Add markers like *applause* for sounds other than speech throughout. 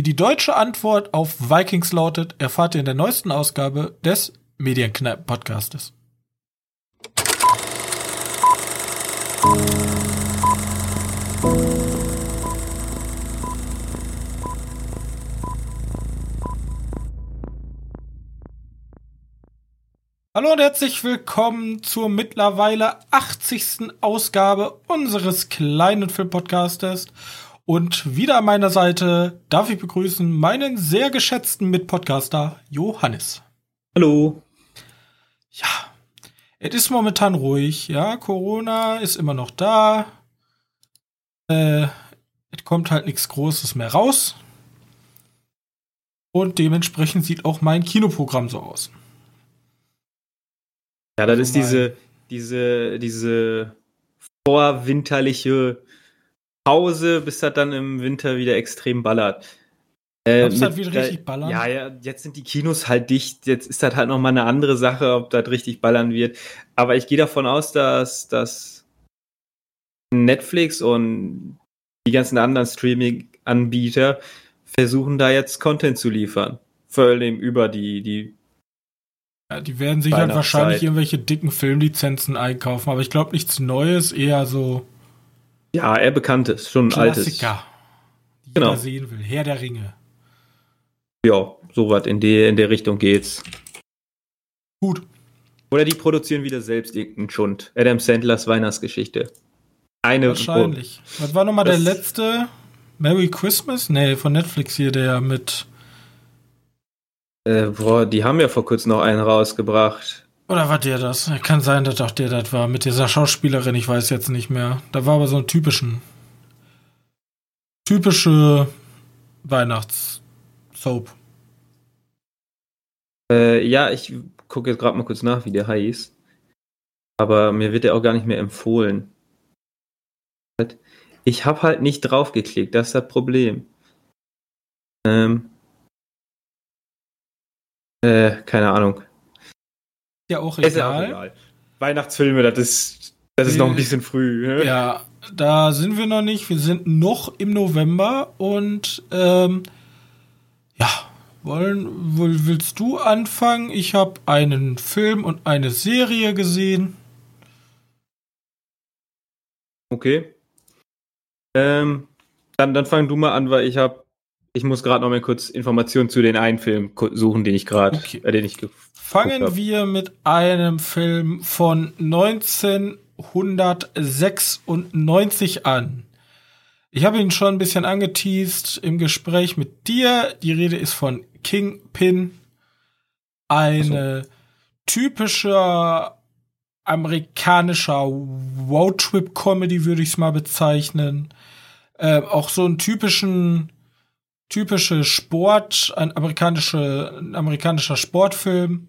Wie die deutsche Antwort auf Vikings lautet, erfahrt ihr in der neuesten Ausgabe des Medienkneipen-Podcastes. Hallo und herzlich willkommen zur mittlerweile 80. Ausgabe unseres kleinen Filmpodcastes. Und wieder an meiner Seite darf ich begrüßen meinen sehr geschätzten Mitpodcaster Johannes. Hallo. Ja, es ist momentan ruhig. Ja, Corona ist immer noch da. Äh, es kommt halt nichts Großes mehr raus. Und dementsprechend sieht auch mein Kinoprogramm so aus. Ja, das ist diese, diese, diese vorwinterliche Pause, bis das dann im Winter wieder extrem ballert. Äh, mit, halt wieder richtig ballern? Ja, ja, jetzt sind die Kinos halt dicht. Jetzt ist das halt noch mal eine andere Sache, ob das richtig ballern wird. Aber ich gehe davon aus, dass, dass Netflix und die ganzen anderen Streaming-Anbieter versuchen da jetzt Content zu liefern. Vor allem über die, die ja, die werden sich halt wahrscheinlich irgendwelche dicken Filmlizenzen einkaufen, aber ich glaube nichts Neues, eher so ja, er bekanntes, schon ein altes. Klassiker, die genau. jeder sehen will. Herr der Ringe. Ja, sowas in, die, in der Richtung geht's. Gut. Oder die produzieren wieder selbst irgendeinen Schund. Adam Sandlers Weihnachtsgeschichte. Eine. Wahrscheinlich. Pro Was war nochmal der letzte? Merry Christmas? Nee, von Netflix hier, der mit. Äh, boah, die haben ja vor kurzem noch einen rausgebracht. Oder war der das? Kann sein, dass auch der das war. Mit dieser Schauspielerin, ich weiß jetzt nicht mehr. Da war aber so ein typischen. Typische Weihnachtssoap. Äh, ja, ich gucke jetzt gerade mal kurz nach, wie der heißt. Aber mir wird der auch gar nicht mehr empfohlen. Ich habe halt nicht draufgeklickt, das ist das Problem. Ähm. Äh, keine Ahnung ja auch egal. Ist ja auch egal. Weihnachtsfilme, das ist, das ist noch ein bisschen früh. Ne? Ja, da sind wir noch nicht. Wir sind noch im November und ähm, ja, wollen, willst du anfangen? Ich habe einen Film und eine Serie gesehen. Okay. Ähm, dann, dann fang du mal an, weil ich habe, ich muss gerade noch mal kurz Informationen zu den einen Film suchen, den ich gerade, okay. äh, den ich Fangen wir mit einem Film von 1996 an. Ich habe ihn schon ein bisschen angeteased im Gespräch mit dir. Die Rede ist von Kingpin. Eine so. typische amerikanischer Roadtrip-Comedy, würde ich es mal bezeichnen. Äh, auch so einen typischen typische Sport, ein amerikanische, ein amerikanischer Sportfilm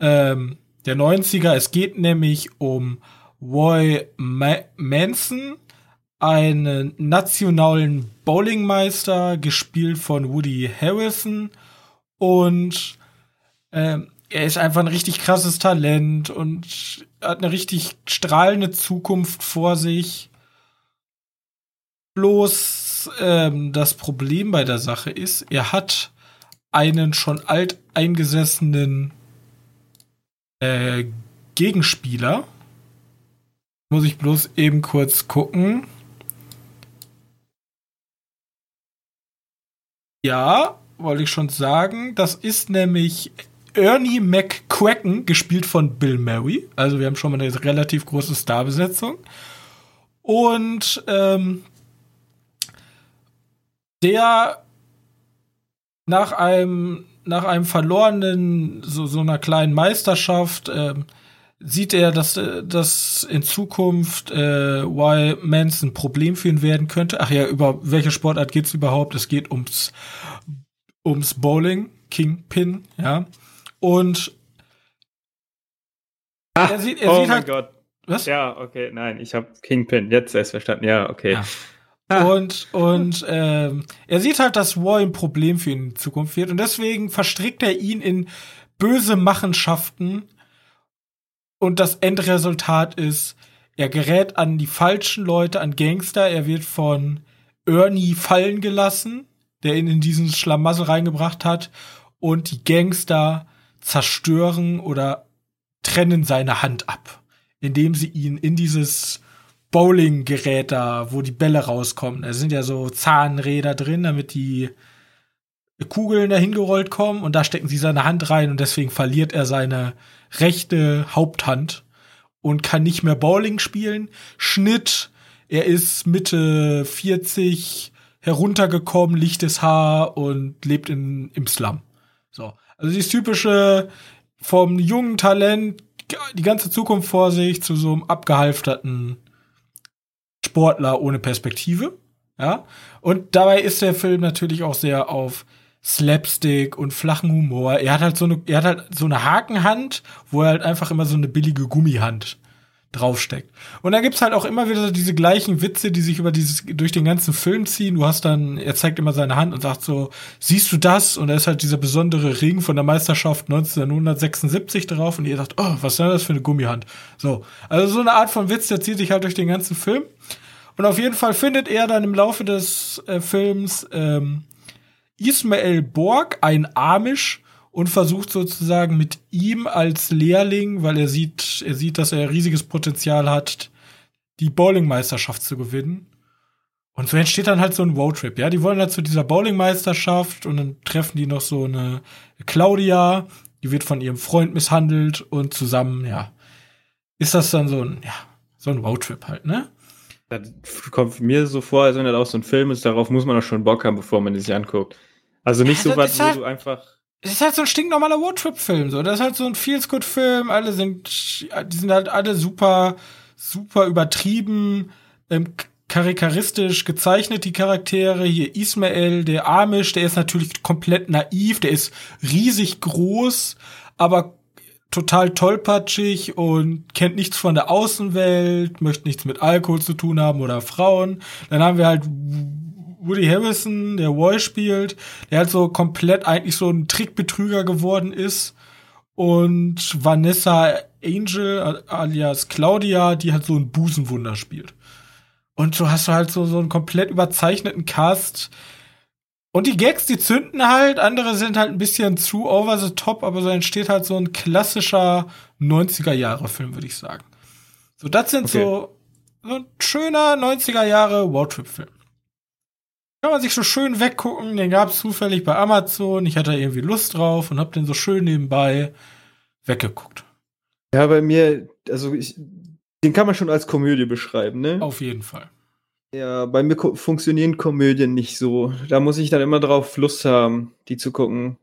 ähm, der 90er. Es geht nämlich um Roy Ma Manson, einen nationalen Bowlingmeister, gespielt von Woody Harrison. Und ähm, er ist einfach ein richtig krasses Talent und hat eine richtig strahlende Zukunft vor sich. Bloß ähm, das Problem bei der Sache ist, er hat einen schon alteingesessenen äh, Gegenspieler. Muss ich bloß eben kurz gucken. Ja, wollte ich schon sagen. Das ist nämlich Ernie McQuacken, gespielt von Bill Murray. Also wir haben schon mal eine relativ große Starbesetzung. Und ähm, der nach einem nach einem verlorenen so so einer kleinen Meisterschaft äh, sieht er, dass das in Zukunft äh, Y Manson ein Problem für ihn werden könnte. Ach ja, über welche Sportart geht's überhaupt? Es geht ums ums Bowling, Kingpin, ja. Und ah, er sieht, er oh sieht halt, Gott. Was? Ja, okay, nein, ich habe Kingpin jetzt erst verstanden. Ja, okay. Ja. Und, und ähm, er sieht halt, dass War ein Problem für ihn in Zukunft wird. Und deswegen verstrickt er ihn in böse Machenschaften. Und das Endresultat ist, er gerät an die falschen Leute, an Gangster. Er wird von Ernie fallen gelassen. der ihn in diesen Schlamassel reingebracht hat. Und die Gangster zerstören oder trennen seine Hand ab, indem sie ihn in dieses Bowling-Gerät wo die Bälle rauskommen. Da sind ja so Zahnräder drin, damit die Kugeln da hingerollt kommen und da stecken sie seine Hand rein und deswegen verliert er seine rechte Haupthand und kann nicht mehr Bowling spielen. Schnitt, er ist Mitte 40 heruntergekommen, lichtes Haar und lebt in, im Slum. So. Also dieses typische vom jungen Talent, die ganze Zukunft vor sich, zu so einem abgehalfterten Sportler ohne Perspektive. Ja. Und dabei ist der Film natürlich auch sehr auf Slapstick und flachen Humor. Er hat halt so eine, er hat halt so eine Hakenhand, wo er halt einfach immer so eine billige Gummihand draufsteckt. Und da gibt's halt auch immer wieder diese gleichen Witze, die sich über dieses, durch den ganzen Film ziehen. Du hast dann, er zeigt immer seine Hand und sagt so, siehst du das? Und da ist halt dieser besondere Ring von der Meisterschaft 1976 drauf und ihr sagt, oh, was ist denn das für eine Gummihand? So. Also so eine Art von Witz, der zieht sich halt durch den ganzen Film. Und auf jeden Fall findet er dann im Laufe des äh, Films ähm, Ismael Borg, ein Amish, und versucht sozusagen mit ihm als Lehrling, weil er sieht, er sieht, dass er riesiges Potenzial hat, die Bowlingmeisterschaft zu gewinnen. Und so entsteht dann halt so ein Roadtrip, ja. Die wollen halt zu dieser Bowlingmeisterschaft und dann treffen die noch so eine Claudia, die wird von ihrem Freund misshandelt und zusammen, ja, ist das dann so ein, ja, so ein Roadtrip halt, ne? Das kommt mir so vor, als wenn das auch so ein Film ist, darauf muss man auch schon Bock haben, bevor man es sich anguckt. Also nicht ja, so was, wo halt, du einfach es ist halt so ein stinknormaler Roadtrip-Film, so. Das ist halt so ein Feels-Good-Film. Alle sind, die sind halt alle super, super übertrieben, ähm, karikaristisch gezeichnet, die Charaktere. Hier Ismael, der Amish, der ist natürlich komplett naiv, der ist riesig groß, aber total tollpatschig und kennt nichts von der Außenwelt, möchte nichts mit Alkohol zu tun haben oder Frauen. Dann haben wir halt Woody Harrison, der Roy spielt, der halt so komplett eigentlich so ein Trickbetrüger geworden ist. Und Vanessa Angel, alias Claudia, die halt so ein Busenwunder spielt. Und so hast du halt so, so einen komplett überzeichneten Cast. Und die Gags, die zünden halt, andere sind halt ein bisschen zu over the top, aber so entsteht halt so ein klassischer 90er-Jahre-Film, würde ich sagen. So, das sind okay. so, so ein schöner 90er-Jahre Roadtrip-Film. Kann man sich so schön weggucken. Den gab es zufällig bei Amazon. Ich hatte irgendwie Lust drauf und hab den so schön nebenbei weggeguckt. Ja, bei mir, also ich, den kann man schon als Komödie beschreiben, ne? Auf jeden Fall. Ja, bei mir funktionieren Komödien nicht so. Da muss ich dann immer drauf Lust haben, die zu gucken.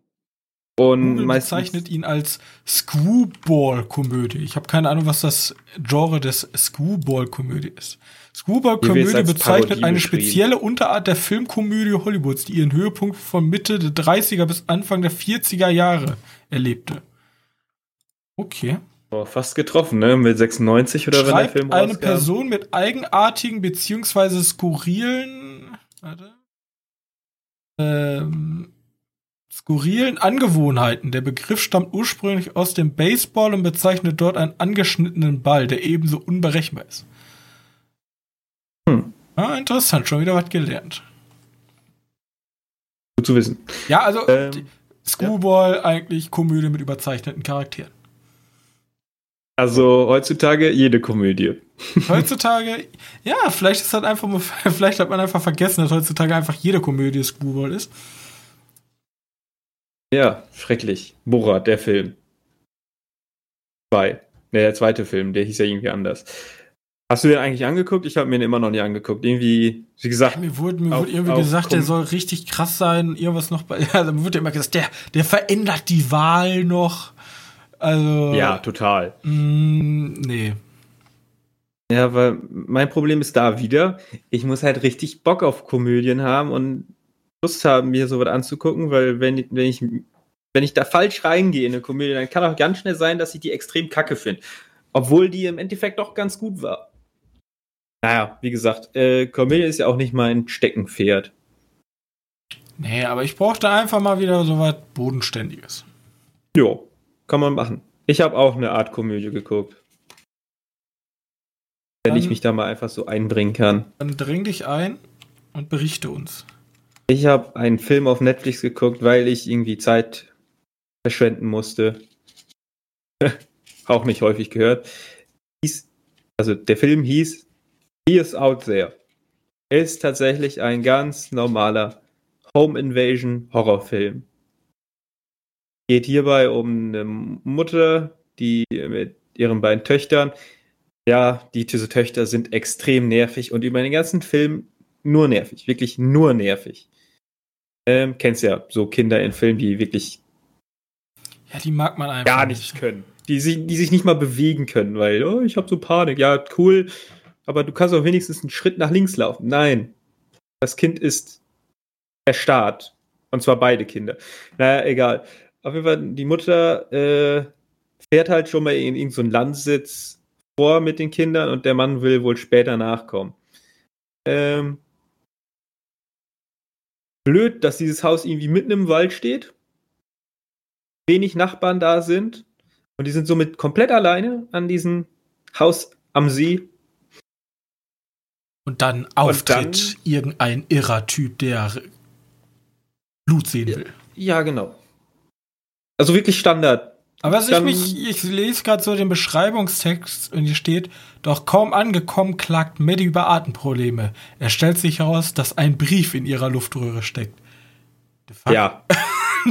Und Google meistens bezeichnet ihn als Screwball-Komödie. Ich habe keine Ahnung, was das Genre des Screwball-Komödie ist. Screwball-Komödie bezeichnet eine spezielle Unterart der Filmkomödie Hollywoods, die ihren Höhepunkt von Mitte der 30er bis Anfang der 40er Jahre erlebte. Okay. Oh, fast getroffen, ne? Mit 96 oder Schreibt wenn der Film rauskam. eine Person mit eigenartigen beziehungsweise skurrilen warte, ähm, skurrilen Angewohnheiten. Der Begriff stammt ursprünglich aus dem Baseball und bezeichnet dort einen angeschnittenen Ball, der ebenso unberechenbar ist. Hm. Ah, interessant, schon wieder was gelernt. Gut zu wissen. Ja, also ähm, Screwball ja. eigentlich Komödie mit überzeichneten Charakteren. Also heutzutage jede Komödie. *laughs* Heutzutage, ja, vielleicht ist das einfach, *laughs* vielleicht hat man einfach vergessen, dass heutzutage einfach jede Komödie Screwball ist. Ja, schrecklich. Borat, der Film. Zwei. Ne, der zweite Film, der hieß ja irgendwie anders. Hast du den eigentlich angeguckt? Ich habe mir den immer noch nie angeguckt. Irgendwie, wie gesagt. Ja, mir wurde, mir auf, wurde irgendwie gesagt, der soll richtig krass sein. Irgendwas noch bei. *laughs* Ja, dann wurde immer gesagt, der, der verändert die Wahl noch. Also. Ja, total. Mh, mm, nee. Ja, weil mein Problem ist da wieder, ich muss halt richtig Bock auf Komödien haben und Lust haben, mir sowas anzugucken, weil wenn, wenn ich wenn ich da falsch reingehe in eine Komödie, dann kann auch ganz schnell sein, dass ich die extrem kacke finde. Obwohl die im Endeffekt doch ganz gut war. Naja, wie gesagt, äh, Komödie ist ja auch nicht mein Steckenpferd. Nee, aber ich brauchte einfach mal wieder so was Bodenständiges. Jo, kann man machen. Ich habe auch eine Art Komödie geguckt. Wenn dann, ich mich da mal einfach so einbringen kann. Dann dring dich ein und berichte uns. Ich habe einen Film auf Netflix geguckt, weil ich irgendwie Zeit verschwenden musste. *laughs* Auch nicht häufig gehört. Hieß, also der Film hieß He is Out There. Ist tatsächlich ein ganz normaler Home Invasion Horrorfilm. Geht hierbei um eine Mutter, die mit ihren beiden Töchtern, ja, die diese Töchter sind extrem nervig und über den ganzen Film nur nervig, wirklich nur nervig. Ähm, kennst ja so Kinder in Filmen, die wirklich Ja, die mag man einfach. gar nichts können. Die sich, die sich nicht mal bewegen können, weil, oh, ich habe so Panik. Ja, cool, aber du kannst auch wenigstens einen Schritt nach links laufen. Nein. Das Kind ist erstarrt. Und zwar beide Kinder. Naja, egal. Auf jeden Fall, die Mutter äh, fährt halt schon mal in irgendeinen so Landsitz vor mit den Kindern und der Mann will wohl später nachkommen. Ähm, blöd, dass dieses Haus irgendwie mitten im Wald steht. Wenig Nachbarn da sind. Und die sind somit komplett alleine an diesem Haus am See. Und dann auftritt dann- irgendein irrer Typ, der Blut sehen will. Ja, genau. Also wirklich Standard. Aber was ich mich, ich lese gerade so den Beschreibungstext und hier steht, doch kaum angekommen klagt Maddie über Atemprobleme. Es stellt sich heraus, dass ein Brief in ihrer Luftröhre steckt. Ja. *laughs*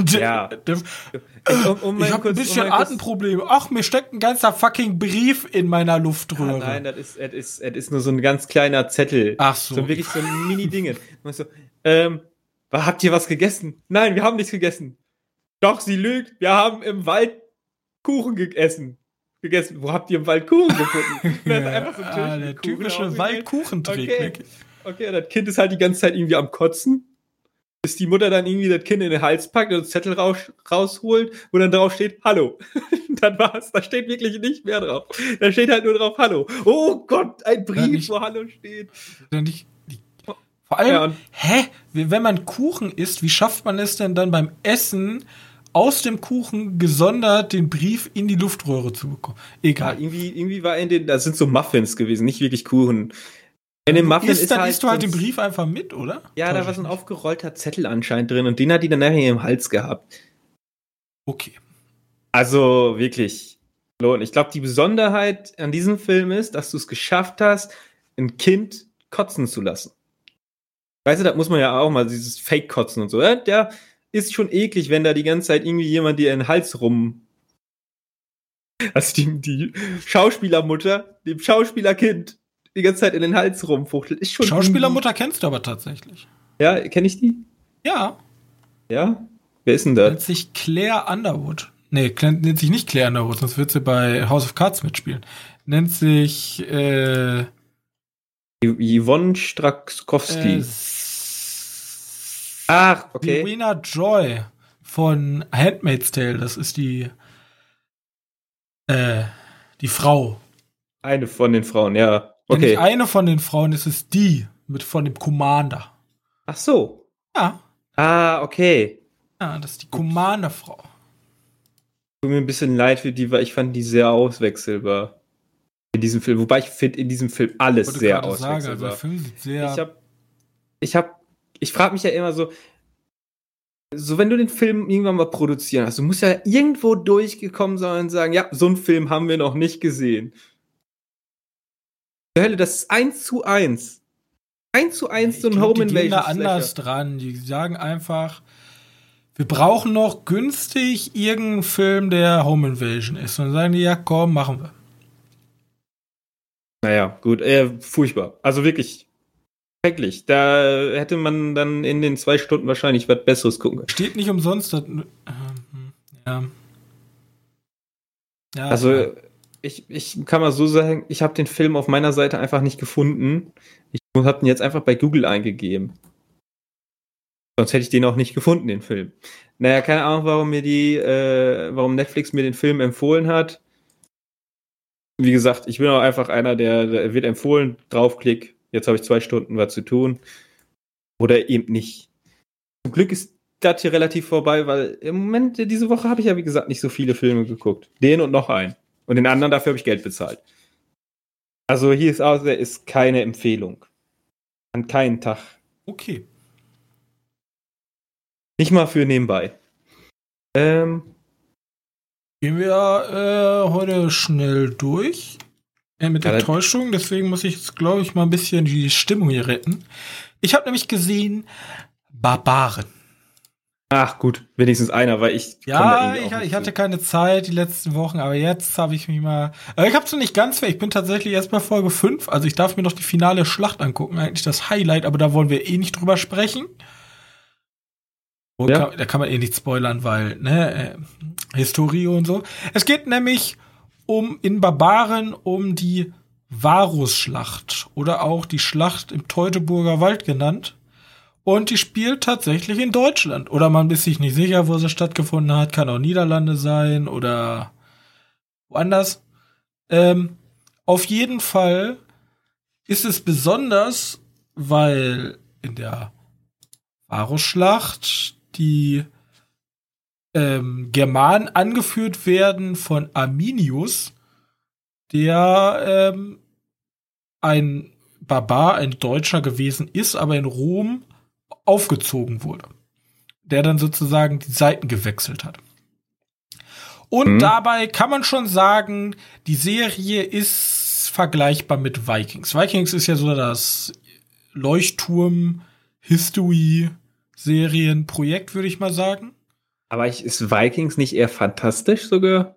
Ja. Um, um ich habe ein um bisschen kurz- Atemprobleme. Ach, mir steckt ein ganzer fucking Brief in meiner Luftröhre. Ah, nein, das ist, das ist, das ist nur so ein ganz kleiner Zettel. Ach so. So wirklich so ein Mini-Dinge. So, ähm, habt ihr was gegessen? Nein, wir haben nichts gegessen. Doch, sie lügt. Wir haben im Wald Kuchen gegessen. Gegessen. Wo habt ihr im Wald Kuchen gefunden? *laughs* Da ist einfach so ein ah, der Kuchen typische. Waldkuchentrick. Okay. Okay, das Kind ist halt die ganze Zeit irgendwie am Kotzen. Bis die Mutter dann irgendwie das Kind in den Hals packt und das Zettel raus, rausholt, wo dann drauf steht, Hallo. *laughs* dann war's. Da steht wirklich nicht mehr drauf. Da steht halt nur drauf, Hallo. Oh Gott, ein Brief, nicht- wo Hallo steht. Denn ich, die, vor allem, Ja, hä? Wenn man Kuchen isst, wie schafft man es denn dann beim Essen aus dem Kuchen gesondert den Brief in die Luftröhre zu bekommen? Ja, Egal. irgendwie, irgendwie war in den, das sind so Muffins gewesen, nicht wirklich Kuchen. In dem Muffin isst, ist dann halt isst du halt den Brief einfach mit, oder? Ja, da Täusche war so ein mich? aufgerollter Zettel anscheinend drin und den hat die dann nachher im Hals gehabt. Okay. Also wirklich. Und ich glaube, die Besonderheit an diesem Film ist, dass du es geschafft hast, ein Kind kotzen zu lassen. Weißt du, da muss man ja auch mal dieses Fake-Kotzen und so. äh, Der ist schon eklig, wenn da die ganze Zeit irgendwie jemand dir in den Hals rum. Also die, die Schauspielermutter, dem Schauspielerkind die ganze Zeit in den Hals rumfuchtelt. Ist schon. Schauspielermutter kennst du aber tatsächlich. Ja, kenne ich die? Ja. Ja? Wer ist denn Nennt das? sich Claire Underwood. Nee, nennt sich nicht Claire Underwood, sonst wird sie bei House of Cards mitspielen. Nennt sich äh, Yvonne Strakowski. äh, Ach, okay. Verena Joy von Handmaid's Tale. Das ist die äh, die Frau. Eine von den Frauen, ja. Wenn nicht Okay. eine von den Frauen ist es die mit von dem Commander. Ach so. Ja, Ah, okay. ja das ist die Commander-Frau. Tut mir ein bisschen leid für die, weil ich fand die sehr auswechselbar. In diesem Film. Wobei ich finde in diesem Film alles sehr gerade sagen, also auswechselbar. der Film sieht sehr. ich hab, ich hab, ich frage mich ja immer so, so wenn du den Film irgendwann mal produzieren hast, du musst ja irgendwo durchgekommen sein und sagen, ja, so einen Film haben wir noch nicht gesehen. Die Hölle, das ist eins zu eins. Eins zu eins so ein Home die gehen da Invasion. anders dran. Die sagen einfach, wir brauchen noch günstig irgendeinen Film, der Home Invasion ist. Und dann sagen die, ja, komm, machen wir. Naja, gut, äh, furchtbar. Also wirklich schrecklich. Da hätte man dann in den zwei Stunden wahrscheinlich was Besseres gucken können. Steht nicht umsonst. Das, ähm, ja. Ja, Also, ich, ich kann mal so sagen, ich habe den Film auf meiner Seite einfach nicht gefunden. Ich habe ihn jetzt einfach bei Google eingegeben. Sonst hätte ich den auch nicht gefunden, den Film. Naja, keine Ahnung, warum mir die, äh, warum Netflix mir den Film empfohlen hat. Wie gesagt, ich bin auch einfach einer, der, der wird empfohlen, draufklick, jetzt habe ich zwei Stunden was zu tun. Oder eben nicht. Zum Glück ist das hier relativ vorbei, weil im Moment, diese Woche habe ich ja, wie gesagt, nicht so viele Filme geguckt. Den und noch einen. Und den anderen, dafür habe ich Geld bezahlt. Also hier ist aus, ist keine Empfehlung. An keinen Tag. okay. Nicht mal für nebenbei. Ähm. Gehen wir äh, heute schnell durch. Äh, mit der Täuschung, deswegen muss ich jetzt, glaube ich, mal ein bisschen die Stimmung hier retten. Ich habe nämlich gesehen, Barbaren. Ach gut, wenigstens einer, weil ich. Ja, ich, ich hatte keine Zeit die letzten Wochen, aber jetzt habe ich mich mal. Äh, ich habe es noch nicht ganz Ich bin tatsächlich erst bei Folge 5, also ich darf mir noch die finale Schlacht angucken, eigentlich das Highlight, aber da wollen wir eh nicht drüber sprechen. Ja. Kann, da kann man eh nicht spoilern, weil, ne, äh, Historie und so. Es geht nämlich um in Barbaren um die Varusschlacht oder auch die Schlacht im Teutoburger Wald genannt. Und die spielt tatsächlich in Deutschland. Oder man ist sich nicht sicher, wo sie stattgefunden hat. Kann auch Niederlande sein oder woanders. Ähm, auf jeden Fall ist es besonders, weil in der Varusschlacht die ähm, Germanen angeführt werden von Arminius, der ähm, ein Barbar, ein Deutscher gewesen ist, aber in Rom aufgezogen wurde. Der dann sozusagen die Seiten gewechselt hat. Und mhm. dabei kann man schon sagen, die Serie ist vergleichbar mit Vikings. Vikings ist ja so das Leuchtturm-History-Serienprojekt, würde ich mal sagen. Aber ist Vikings nicht eher fantastisch sogar?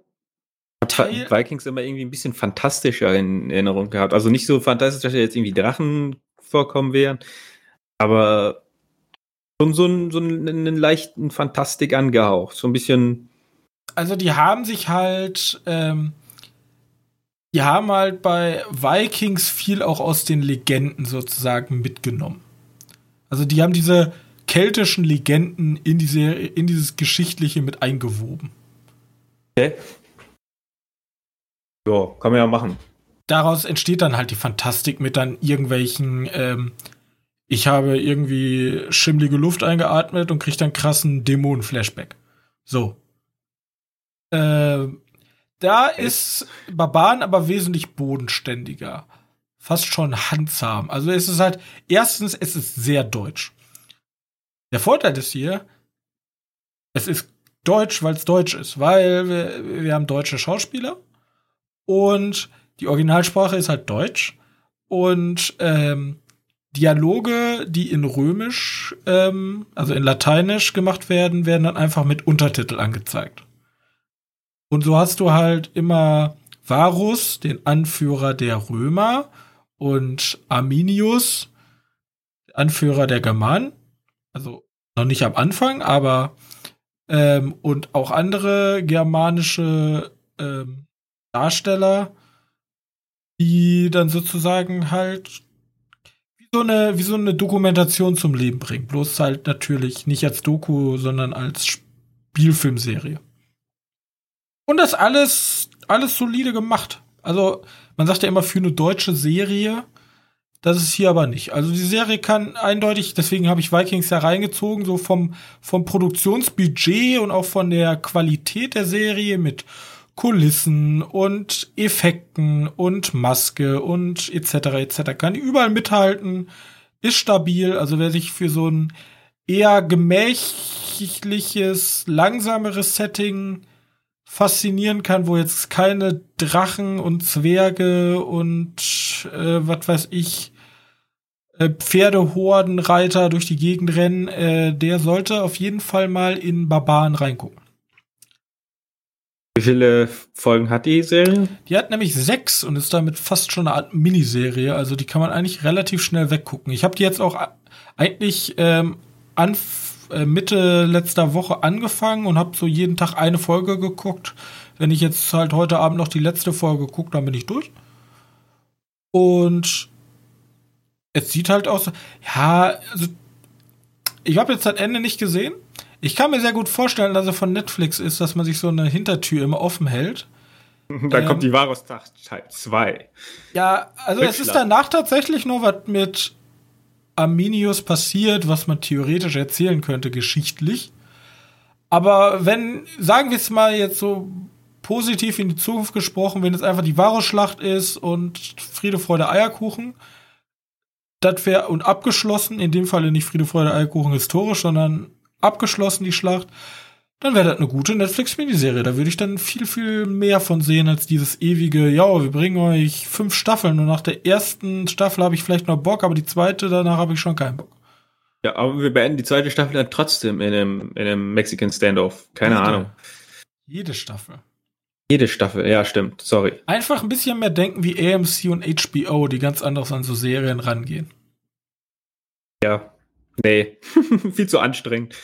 Teil Vikings immer irgendwie ein bisschen fantastischer in Erinnerung gehabt. Also nicht so fantastisch, dass jetzt irgendwie Drachen vorkommen wären, aber schon so, einen, so einen leichten Fantastik angehaucht. So ein bisschen. Also die haben sich halt, ähm, die haben halt bei Vikings viel auch aus den Legenden sozusagen mitgenommen. Also die haben diese keltischen Legenden in, diese, in dieses Geschichtliche mit eingewoben. Okay. Ja, kann man ja machen. Daraus entsteht dann halt die Fantastik mit dann irgendwelchen ähm, ich habe irgendwie schimmlige Luft eingeatmet und kriege dann krassen Dämonen-Flashback. So. Äh, da ist Barbaren aber wesentlich bodenständiger. Fast schon handsam. Also es ist halt, erstens, es ist sehr deutsch. Der Vorteil ist hier, es ist deutsch, weil es deutsch ist, weil wir, wir haben deutsche Schauspieler und die Originalsprache ist halt deutsch und ähm, Dialoge, die in Römisch, ähm, also in Lateinisch gemacht werden, werden dann einfach mit Untertitel angezeigt. Und so hast du halt immer Varus, den Anführer der Römer, und Arminius, Anführer der Germanen. Also noch nicht am Anfang, aber ähm, und auch andere germanische ähm, Darsteller, die dann sozusagen halt so eine, wie so eine Dokumentation zum Leben bringen. Bloß halt natürlich nicht als Doku, sondern als Spielfilmserie. Und das alles, alles solide gemacht. Also, man sagt ja immer für eine deutsche Serie. Das ist hier aber nicht. Also die Serie kann eindeutig, deswegen habe ich Vikings ja reingezogen, so vom, vom Produktionsbudget und auch von der Qualität der Serie mit Kulissen und Effekten und Maske und etc. etc. Kann überall mithalten, ist stabil. Also wer sich für so ein eher gemächliches, langsameres Setting faszinieren kann, wo jetzt keine Drachen und Zwerge und äh, was weiß ich Pferdehordenreiter durch die Gegend rennen, äh, der sollte auf jeden Fall mal in Barbaren reingucken. Wie viele Folgen hat die Serie? Die hat nämlich sechs und ist damit fast schon eine Art Miniserie. Also die kann man eigentlich relativ schnell weggucken. Ich habe die jetzt auch eigentlich ähm, an, äh, Mitte letzter Woche angefangen und habe so jeden Tag eine Folge geguckt. Wenn ich jetzt halt heute Abend noch die letzte Folge gucke, dann bin ich durch. Und es sieht halt aus. Ja, also ich habe jetzt das Ende nicht gesehen. Ich kann mir sehr gut vorstellen, dass er von Netflix ist, dass man sich so eine Hintertür immer offen hält. *laughs* Da ähm, kommt die Varus Teil 2. Ja, also es ist danach tatsächlich nur was mit Arminius passiert, was man theoretisch erzählen könnte, geschichtlich. Aber wenn, sagen wir es mal jetzt so positiv in die Zukunft gesprochen, wenn es einfach die Varus-Schlacht ist und Friede, Freude, Eierkuchen, das wäre und abgeschlossen, in dem Falle nicht Friede, Freude, Eierkuchen historisch, sondern abgeschlossen, die Schlacht, dann wäre das eine gute Netflix-Miniserie. Da würde ich dann viel, viel mehr von sehen als dieses ewige, ja, wir bringen euch fünf Staffeln und nach der ersten Staffel habe ich vielleicht noch Bock, aber die zweite, danach habe ich schon keinen Bock. Ja, aber wir beenden die zweite Staffel dann trotzdem in einem, in einem Mexican Standoff. Keine Jede. Ahnung. Jede Staffel. Jede Staffel, ja, stimmt. Sorry. Einfach ein bisschen mehr denken wie AMC und HBO, die ganz anders an so Serien rangehen. Ja. Nee. *laughs* Viel zu anstrengend.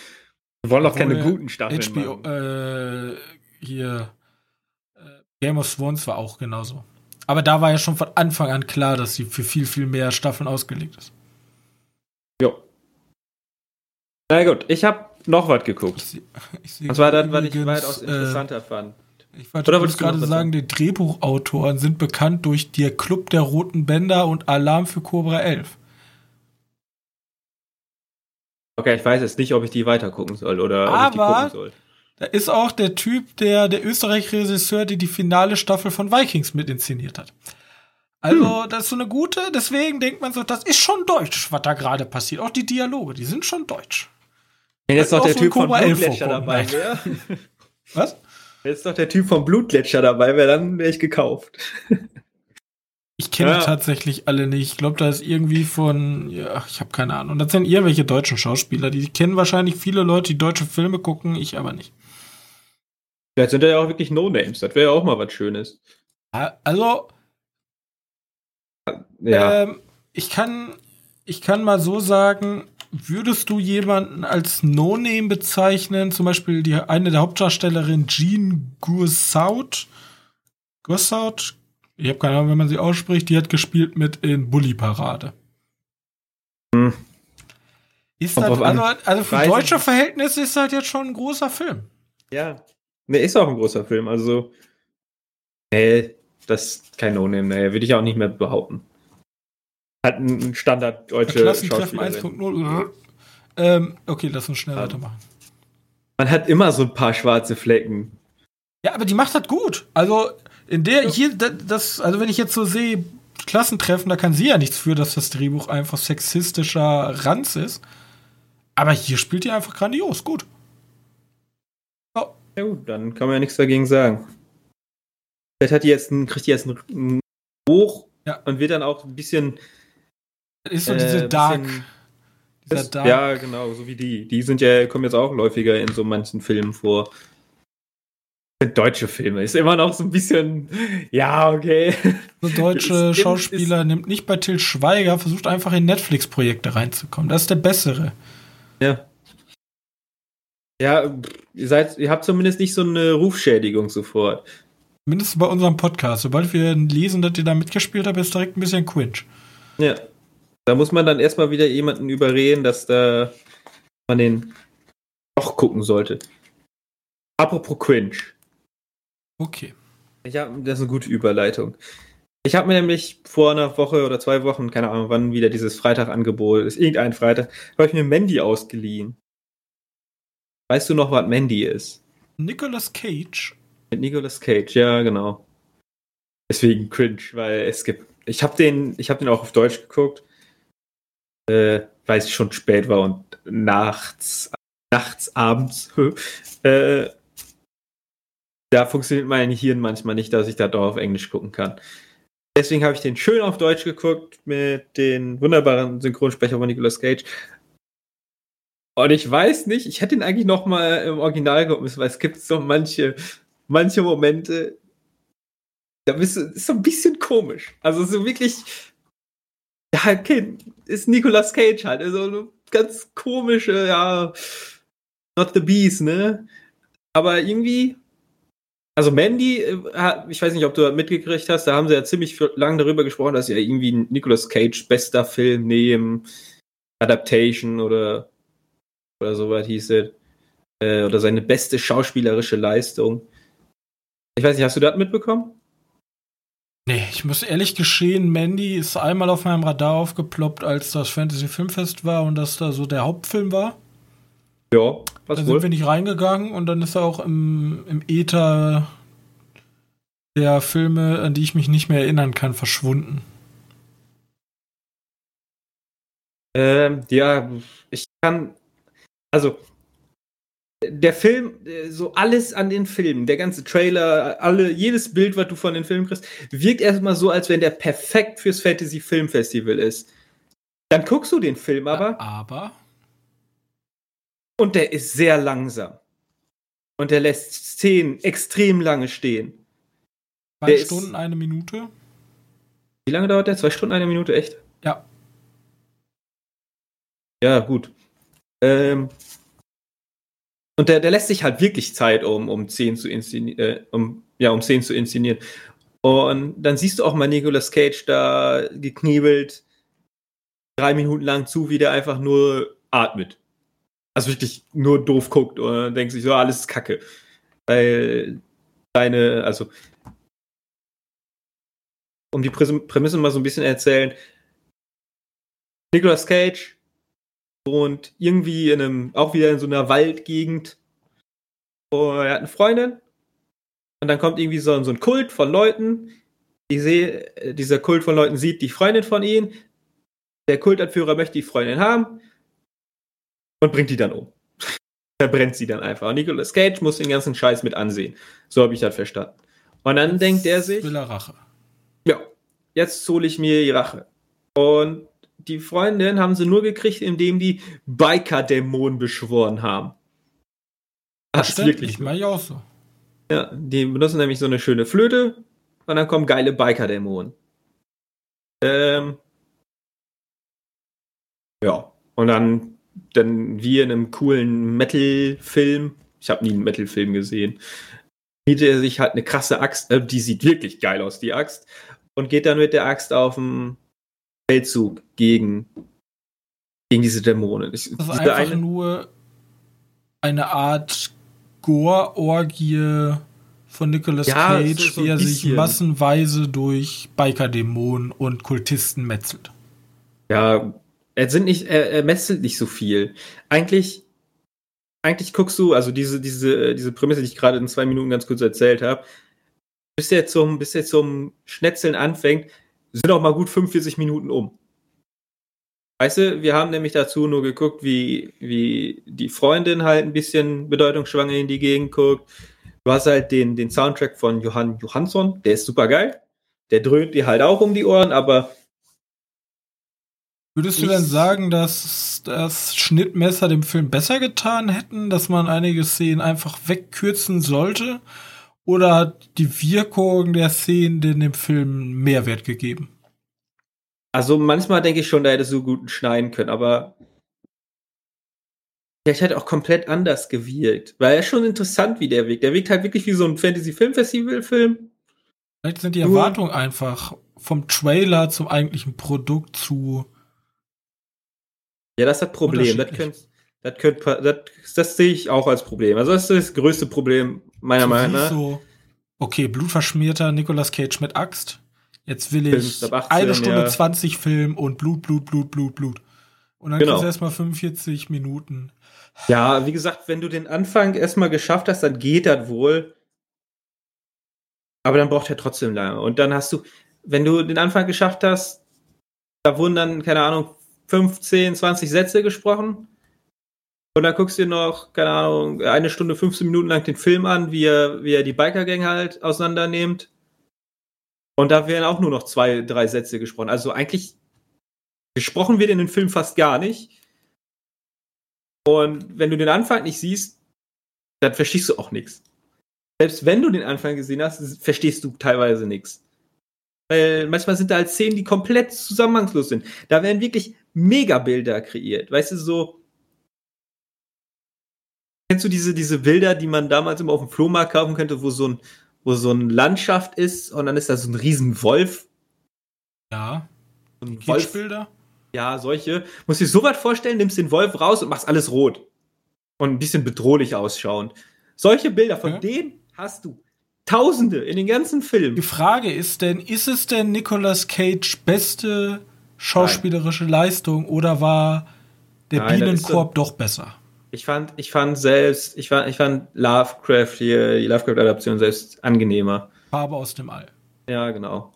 Wir wollen doch keine guten Staffeln HBO, machen. äh, hier, äh, Game of Thrones war auch genauso. Aber da war ja schon von Anfang an klar, dass sie für viel, viel mehr Staffeln ausgelegt ist. Jo. Na gut, ich habe noch was geguckt. Ich, seh- *laughs* ich sehe Das war dann, was ich weitaus interessanter fand. Ich wollte gerade sagen, die Drehbuchautoren sind bekannt durch der Club der Roten Bänder und Alarm für Cobra 11. Okay, ich weiß jetzt nicht, ob ich die weiter gucken soll oder ob ich die Aber- gucken soll. Da ist auch der Typ, der, der österreichische Regisseur, der die finale Staffel von Vikings mit inszeniert hat. Also, Hm. das ist so eine gute, deswegen denkt man so, das ist schon deutsch, was da gerade passiert. Auch die Dialoge, die sind schon deutsch. Wenn jetzt Hat noch der so Typ von Cobra 11 Blutgletscher dabei wäre, *laughs* Was? Wenn jetzt noch der Typ vom Blutgletscher dabei wäre, dann wäre ich gekauft. Ich kenne Ja. tatsächlich alle nicht. Ich glaube, da ist irgendwie von, ja, ich habe keine Ahnung. Und das sind irgendwelche deutschen Schauspieler. Die kennen wahrscheinlich viele Leute, die deutsche Filme gucken, ich aber nicht. Vielleicht sind da ja auch wirklich No-Names. Das wäre ja auch mal was Schönes. Also, Ja. Ähm, ich kann, ich kann mal so sagen, würdest du jemanden als No-Name bezeichnen? Zum Beispiel die, eine der Hauptdarstellerin Jean Gursaut. Gursaut? Ich habe keine Ahnung, wenn man sie ausspricht. Die hat gespielt mit in Bully Parade. Hm. Ist Kommt das, also, also für ich deutsche. Verhältnisse ist das jetzt schon ein großer Film. ja. Ne, ist auch ein großer Film. Also, nee, das ist kein No-Name. Nee, würde ich auch nicht mehr behaupten. Hat ein Standard deutsche Klassentreffen Schauspielerin. 1.0. Ähm, okay, lass uns schnell Ähm. weitermachen. Man hat immer so ein paar schwarze Flecken. Ja, aber die macht das gut. Also in der hier da- das also wenn ich jetzt so sehe Klassentreffen, da kann sie ja nichts für, dass das Drehbuch einfach sexistischer Ranz ist. Aber hier spielt die einfach grandios gut. Oh, Ja gut, dann kann man ja nichts dagegen sagen. Vielleicht hat die jetzt ein, kriegt die jetzt einen Hoch Ja. und wird dann auch ein bisschen. Ist so äh, diese Dark, bisschen- dieser ist, Dark. Ja, genau, so wie die. Die sind ja, kommen jetzt auch häufiger in so manchen Filmen vor. Deutsche Filme. Ist immer noch so ein bisschen. Ja, okay. so deutsche ist- Schauspieler nimmt nicht bei Till Schweiger, versucht einfach in Netflix-Projekte reinzukommen. Das ist der bessere. Ja. Ja, ihr seid, ihr habt zumindest nicht so eine Rufschädigung sofort. Mindestens bei unserem Podcast. Sobald wir lesen, dass ihr da mitgespielt habt, ist direkt ein bisschen cringe. Ja. Da muss man dann erstmal wieder jemanden überreden, dass da man den doch gucken sollte. Apropos Cringe. Okay. Ich hab, das ist eine gute Überleitung. Ich habe mir nämlich vor einer Woche oder zwei Wochen, keine Ahnung wann, wieder dieses Freitagangebot, ist irgendein Freitag, habe ich mir Mandy ausgeliehen. Weißt du noch, was Mandy ist? Nicolas Cage. Mit Nicolas Cage, ja, genau. Deswegen cringe, weil es gibt. Ich habe den, ich habe den auch auf Deutsch geguckt, äh, weil es schon spät war und nachts, nachts, abends. *laughs* äh, da funktioniert mein Hirn manchmal nicht, dass ich da doch auf Englisch gucken kann. Deswegen habe ich den schön auf Deutsch geguckt mit den wunderbaren Synchronsprecher von Nicolas Cage. Und ich weiß nicht, ich hätte ihn eigentlich noch mal im Original gucken müssen, weil es gibt so manche, manche Momente, da bist du, ist so ein bisschen komisch. Also so wirklich, ja, okay, ist Nicolas Cage halt, also ganz komische, ja, not the beast, ne? Aber irgendwie, also Mandy, äh, ich weiß nicht, ob du das mitgekriegt hast, da haben sie ja ziemlich lange darüber gesprochen, dass sie ja irgendwie Nicolas Cage bester Film nehmen, Adaptation oder, oder so was hieß es, äh, oder seine beste schauspielerische Leistung. Ich weiß nicht, hast du das mitbekommen? Nee, ich muss ehrlich geschehen, Mandy ist einmal auf meinem Radar aufgeploppt, als das Fantasy Filmfest war und das da so der Hauptfilm war. Ja, was Da wohl? sind wir nicht reingegangen und dann ist er auch im, im Äther der Filme, an die ich mich nicht mehr erinnern kann, verschwunden. Ähm, ja, ich kann. Also, der Film, äh, so alles an den Filmen, der ganze Trailer, alle, jedes Bild, was du von den Filmen kriegst, wirkt erstmal so, als wenn der perfekt fürs Fantasy Film Festival ist. Dann guckst du den Film aber. Aber. Und der ist sehr langsam. Und der lässt Szenen extrem lange stehen. Zwei der Stunden, eine Minute. Wie lange dauert der? Zwei Stunden, eine Minute, echt? Ja. Ja, gut. Ähm, und der, der lässt sich halt wirklich Zeit, um, um Szenen zu inszenieren, äh, um, ja, um Szenen zu inszenieren. Und dann siehst du auch mal Nicolas Cage da geknebelt, drei Minuten lang zu, wie der einfach nur atmet. Also wirklich nur doof guckt und denkt sich so, alles ist Kacke. Weil deine, also um die Prämisse mal so ein bisschen erzählen, Nicolas Cage wohnt irgendwie in einem, auch wieder in so einer Waldgegend. Und er hat eine Freundin. Und dann kommt irgendwie so, so ein Kult von Leuten. Die seh, dieser Kult von Leuten sieht die Freundin von ihnen. Der Kultanführer möchte die Freundin haben und bringt die dann um. *laughs* Verbrennt sie dann einfach. Und Nicolas Cage muss den ganzen Scheiß mit ansehen. So habe ich das verstanden. Und dann denkt er sich. Will er Rache. Ja, jetzt hole ich mir die Rache. Und die Freundin haben sie nur gekriegt, indem die Biker-Dämonen beschworen haben. Das ist wirklich. Mach ich auch so. Ja, die benutzen nämlich so eine schöne Flöte und dann kommen geile Biker-Dämonen. Ähm. Ja, und dann, dann wie in einem coolen Metal-Film, ich habe nie einen Metal-Film gesehen, mietet er sich halt eine krasse Axt, äh, die sieht wirklich geil aus, die Axt, und geht dann mit der Axt auf den Feldzug gegen, gegen diese Dämonen. Ich, das ist einfach eine, nur eine Art Gore-Orgie von Nicolas ja, Cage, so, wie er sich massenweise durch Biker-Dämonen und Kultisten metzelt. Ja, er sind nicht, er, er metzelt nicht so viel. Eigentlich, eigentlich guckst du, also diese, diese, diese Prämisse, die ich gerade in zwei Minuten ganz kurz erzählt habe, bis er zum, bis er zum Schnetzeln anfängt, sind auch mal gut 45 Minuten um. Weißt du, wir haben nämlich dazu nur geguckt, wie, wie die Freundin halt ein bisschen bedeutungsschwanger in die Gegend guckt. Du hast halt den, den Soundtrack von Johann Johansson, der ist super geil. Der dröhnt dir halt auch um die Ohren, aber. Würdest du denn sagen, dass das Schnittmesser dem Film besser getan hätten, dass man einige Szenen einfach wegkürzen sollte? Oder hat die Wirkung der Szenen denn dem Film Mehrwert gegeben? Also manchmal denke ich schon, da hätte es so gut schneiden können, aber vielleicht hat er auch komplett anders gewirkt. Weil er ist schon interessant, wie der wirkt. Der wirkt halt wirklich wie so ein Fantasy-Film-Festival-Film. Vielleicht sind die Erwartungen einfach vom Trailer zum eigentlichen Produkt zu. Ja, das ist das Problem. Das, könnt, das, könnt, das, das sehe ich auch als Problem. Also, das ist das größte Problem meiner so Meinung nach. So, okay, blutverschmierter Nicolas Cage mit Axt. Jetzt will ich 18, eine Stunde ja. 20 Film und Blut, Blut, Blut, Blut, Blut. Und dann genau. kriegst du erstmal 45 Minuten. Ja, wie gesagt, wenn du den Anfang erstmal geschafft hast, dann geht das wohl. Aber dann braucht er trotzdem lange. Und dann hast du, wenn du den Anfang geschafft hast, da wurden dann, keine Ahnung, 15, 20 Sätze gesprochen. Und dann guckst du dir noch, keine Ahnung, eine Stunde, 15 Minuten lang den Film an, wie er, wie er die Biker-Gang halt auseinandernimmt. Und da werden auch nur noch zwei, drei Sätze gesprochen. Also eigentlich gesprochen wird in dem Film fast gar nicht. Und wenn du den Anfang nicht siehst, dann verstehst du auch nichts. Selbst wenn du den Anfang gesehen hast, verstehst du teilweise nichts. Weil manchmal sind da halt Szenen, die komplett zusammenhangslos sind. Da werden wirklich Megabilder kreiert. Weißt du, so, Kennst du diese, diese Bilder, die man damals immer auf dem Flohmarkt kaufen könnte, wo so ein, wo so ein Landschaft ist und dann ist da so ein riesen Wolf? Ja. So ein Wolfbilder? Ja, solche. Musst dir sowas vorstellen, nimmst den Wolf raus und machst alles rot. Und ein bisschen bedrohlich ausschauend. Solche Bilder, von ja. denen hast du Tausende in den ganzen Filmen. Die Frage ist denn, ist es denn Nicolas Cage beste schauspielerische Nein. Leistung oder war der Nein, Bienenkorb doch besser? Ich fand, ich fand selbst, ich fand, ich fand Lovecraft hier, die Lovecraft-Adaption selbst angenehmer. Farbe aus dem All. Ja, genau.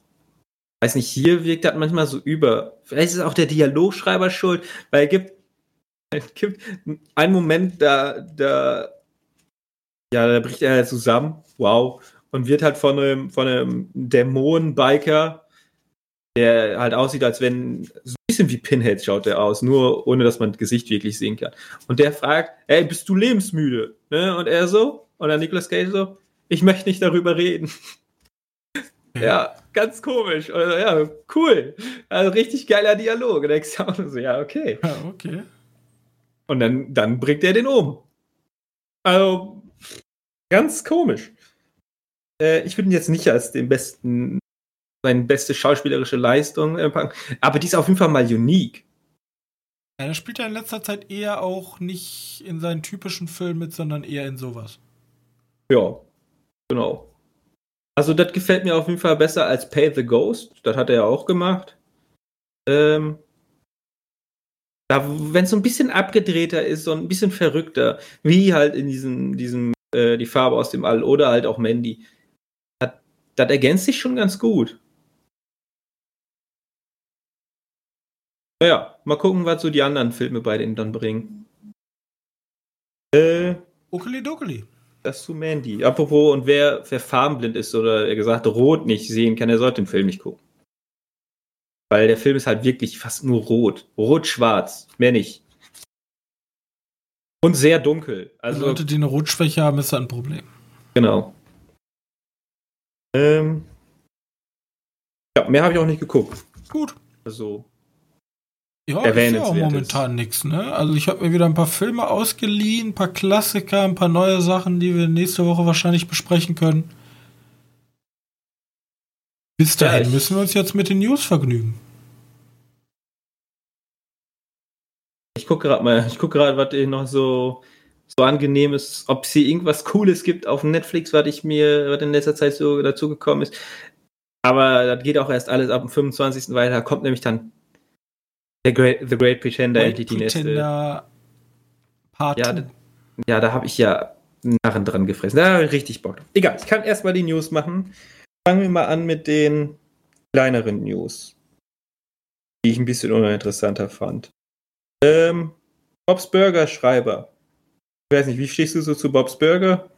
Weiß nicht, hier wirkt das manchmal so über. Vielleicht ist auch der Dialogschreiber schuld, weil es gibt, *laughs* es gibt einen Moment, da, da Ja, da bricht er halt zusammen. Wow. Und wird halt von einem, von einem Dämonen-Biker, der halt aussieht, als wenn, bisschen wie Pinhead schaut der aus, nur ohne, dass man das Gesicht wirklich sehen kann. Und der fragt, ey, bist du lebensmüde? Ne? Und er so, und dann Nicolas Cage so, ich möchte nicht darüber reden. Ja, ja ganz komisch. Oder, ja, cool. Also richtig geiler Dialog. Und so, ja, okay. Ja, okay. Und dann, dann bringt er den um. Also, ganz komisch. Äh, ich würde ihn jetzt nicht als den besten, seine beste schauspielerische Leistung empfangen, aber die ist auf jeden Fall mal unique. Ja, er spielt ja in letzter Zeit eher auch nicht in seinen typischen Filmen mit, sondern eher in sowas. Ja, genau. Also, das gefällt mir auf jeden Fall besser als Pay the Ghost. Das hat er ja auch gemacht. Ähm, da, wenn es so ein bisschen abgedrehter ist, so ein bisschen verrückter, wie halt in diesem, diesem äh, die Farbe aus dem All oder halt auch Mandy, das ergänzt sich schon ganz gut. Naja, mal gucken, was so die anderen Filme bei denen dann bringen. Äh, Okeli Dokeli. Das zu Mandy. Apropos, und wer, wer farbenblind ist oder er gesagt rot nicht sehen kann, der sollte den Film nicht gucken. Weil der Film ist halt wirklich fast nur rot. Rot-schwarz. Mehr nicht. Und sehr dunkel. Also, Leute, die eine Rotschwäche haben, ist ein Problem. Genau. Ähm, ja, mehr habe ich auch nicht geguckt. Gut. Also. Ja, ist ja auch momentan nichts, ne? Also ich habe mir wieder ein paar Filme ausgeliehen, ein paar Klassiker, ein paar neue Sachen, die wir nächste Woche wahrscheinlich besprechen können. Bis dahin ja, müssen wir uns jetzt mit den News vergnügen. Ich gucke gerade mal, ich gucke gerade, was noch so, so angenehm ist, ob es hier irgendwas Cooles gibt auf Netflix, was ich mir, was in letzter Zeit so dazu gekommen ist. Aber das geht auch erst alles ab dem 25. weiter. Kommt nämlich dann The Great, The Great Pretender endlich die nächste. Part ja, da, ja, da habe ich ja Narren dran gefressen. Da habe ich richtig Bock. Egal, ich kann erstmal die News machen. Fangen wir mal an mit den kleineren News, die ich ein bisschen uninteressanter fand. Ähm, Bob's Burger Schreiber. Ich weiß nicht, wie stehst du so zu Bob's Burger?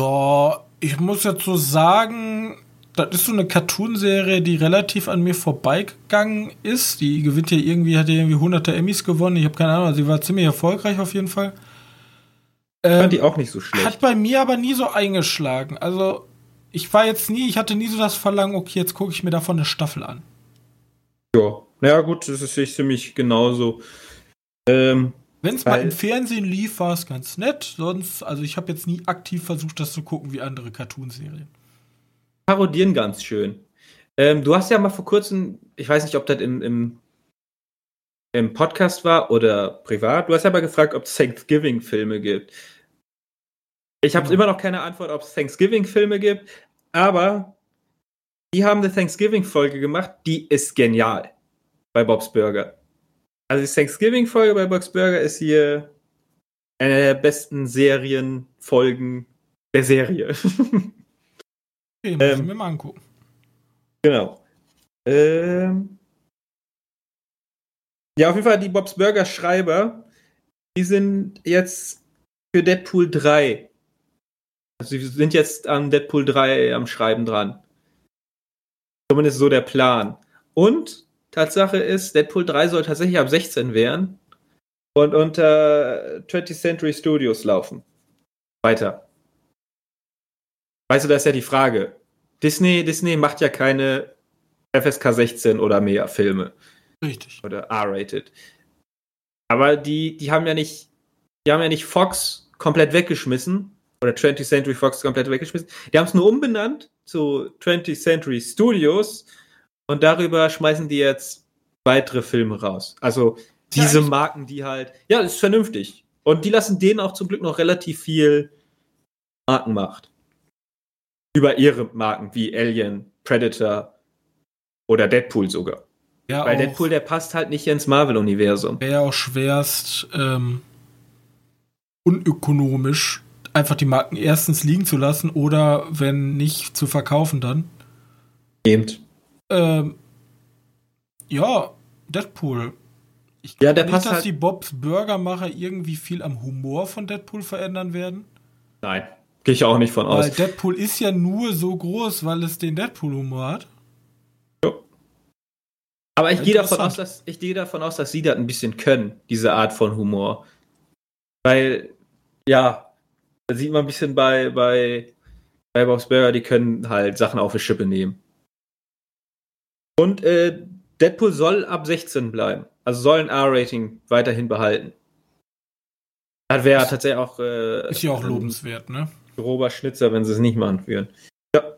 Ja, ich muss jetzt so sagen, das ist so eine Cartoonserie, die relativ an mir vorbeigegangen ist. Die gewinnt ja irgendwie, hat ja irgendwie hunderte Emmys gewonnen. Ich habe keine Ahnung, sie war ziemlich erfolgreich auf jeden Fall. Ähm, fand die auch nicht so schlecht. Hat bei mir aber nie so eingeschlagen. Also ich war jetzt nie, ich hatte nie so das Verlangen, okay, jetzt gucke ich mir davon eine Staffel an. Ja, naja, gut, das ist ziemlich genauso. Ähm, Wenn es mal im Fernsehen lief, war es ganz nett. Sonst, also ich habe jetzt nie aktiv versucht, das zu gucken wie andere Cartoonserien. Parodieren ganz schön. Ähm, du hast ja mal vor kurzem, ich weiß nicht, ob das im, im, im Podcast war oder privat, du hast ja mal gefragt, ob es Thanksgiving-Filme gibt. Ich habe ja. immer noch keine Antwort, ob es Thanksgiving-Filme gibt, aber die haben eine Thanksgiving-Folge gemacht, die ist genial bei Bob's Burger. Also die Thanksgiving-Folge bei Bob's Burger ist hier eine der besten Serienfolgen der Serie. *laughs* okay, müssen ähm, wir mal angucken. Genau. Ähm, ja, auf jeden Fall die Bob's Burger Schreiber, die sind jetzt für Deadpool 3 also sie sind jetzt an Deadpool 3 am Schreiben dran. Zumindest so der Plan. Und Tatsache ist, Deadpool 3 soll tatsächlich ab 16 werden und unter 20th Century Studios laufen. Weiter. Weißt du, das ist ja die Frage. Disney, Disney macht ja keine FSK 16 oder mehr Filme. Richtig. Oder R-rated. Aber die, die haben ja nicht, die haben ja nicht Fox komplett weggeschmissen oder 20th Century Fox komplett weggeschmissen. Die haben es nur umbenannt zu 20th Century Studios und darüber schmeißen die jetzt weitere Filme raus. Also diese ja, Marken, die halt, ja, das ist vernünftig. Und die lassen denen auch zum Glück noch relativ viel Markenmacht. Über ihre Marken wie Alien, Predator oder Deadpool sogar. Ja, Weil Deadpool, der passt halt nicht ins Marvel-Universum. Wäre auch schwerst ähm, unökonomisch, einfach die Marken erstens liegen zu lassen oder wenn nicht zu verkaufen dann. Eben. Ähm, ja, Deadpool. Ich glaube ja, nicht, dass halt die Bobs Burgermacher irgendwie viel am Humor von Deadpool verändern werden. Nein, gehe ich auch nicht von aus. Weil Deadpool ist ja nur so groß, weil es den Deadpool-Humor hat. Aber ich gehe davon aus, dass ich gehe davon aus, dass sie das ein bisschen können, diese Art von Humor. Weil, ja, da sieht man ein bisschen bei, bei, bei Bob's Burger, die können halt Sachen auf die Schippe nehmen. Und äh, Deadpool soll ab 16 bleiben. Also soll ein R-Rating weiterhin behalten. Das wäre tatsächlich auch, äh, Ist ja auch ein lobenswert, ne? Grober Schnitzer, wenn sie es nicht machen würden. Ja.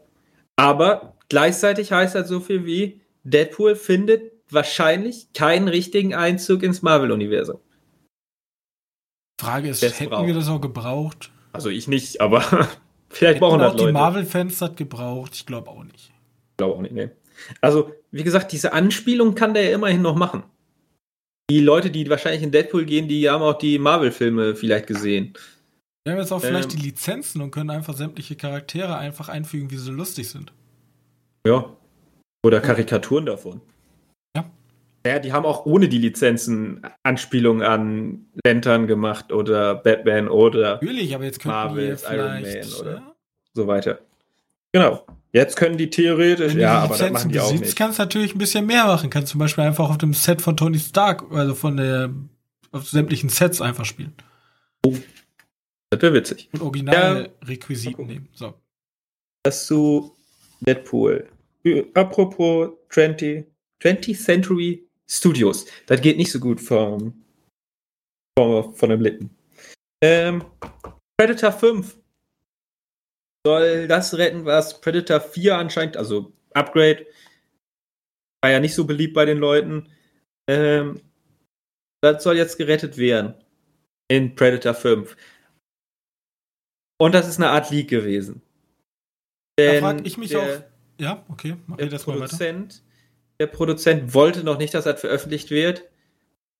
Aber gleichzeitig heißt das so viel wie, Deadpool findet wahrscheinlich keinen richtigen Einzug ins Marvel-Universum. Frage ist, Wer es hätten braucht. wir das auch gebraucht? Also ich nicht, aber *laughs* vielleicht Hätten brauchen auch das die Leute. Marvel-Fans das gebraucht? Ich glaube auch nicht. Ich glaube auch nicht, nee. Also, wie gesagt, diese Anspielung kann der ja immerhin noch machen. Die Leute, die wahrscheinlich in Deadpool gehen, die haben auch die Marvel-Filme vielleicht gesehen. Wir haben jetzt auch vielleicht Ähm. die Lizenzen und können einfach sämtliche Charaktere einfach einfügen, wie sie lustig sind. Ja. Oder Karikaturen davon. Ja. Ja, die haben auch ohne die Lizenzen Anspielungen an Lantern gemacht oder Batman oder Natürlich, aber jetzt könnten Marvels, die Iron. Man oder- ja, so weiter. Genau. Jetzt können die theoretisch, wenn ja, du aber das Lizenzen machen die auch besitzt, nicht. kannst natürlich ein bisschen mehr machen. Kannst zum Beispiel einfach auf dem Set von Tony Stark, also von der, auf sämtlichen Sets einfach spielen. Das wäre witzig. Und originale Ja. Nehmen. So. Das zu Deadpool. Apropos 20, 20th Century Studios. Das geht nicht so gut vom, vom, von den Lippen. Ähm, Predator 5 soll das retten, was Predator 4 anscheinend, also Upgrade, war ja nicht so beliebt bei den Leuten. Ähm, das soll jetzt gerettet werden in Predator 5. Und das ist eine Art Leak gewesen. Da Denn frag ich mich der, auch. Ja, okay, mach der ich das mal weiter. Produzent, der Produzent wollte noch nicht, dass das veröffentlicht wird,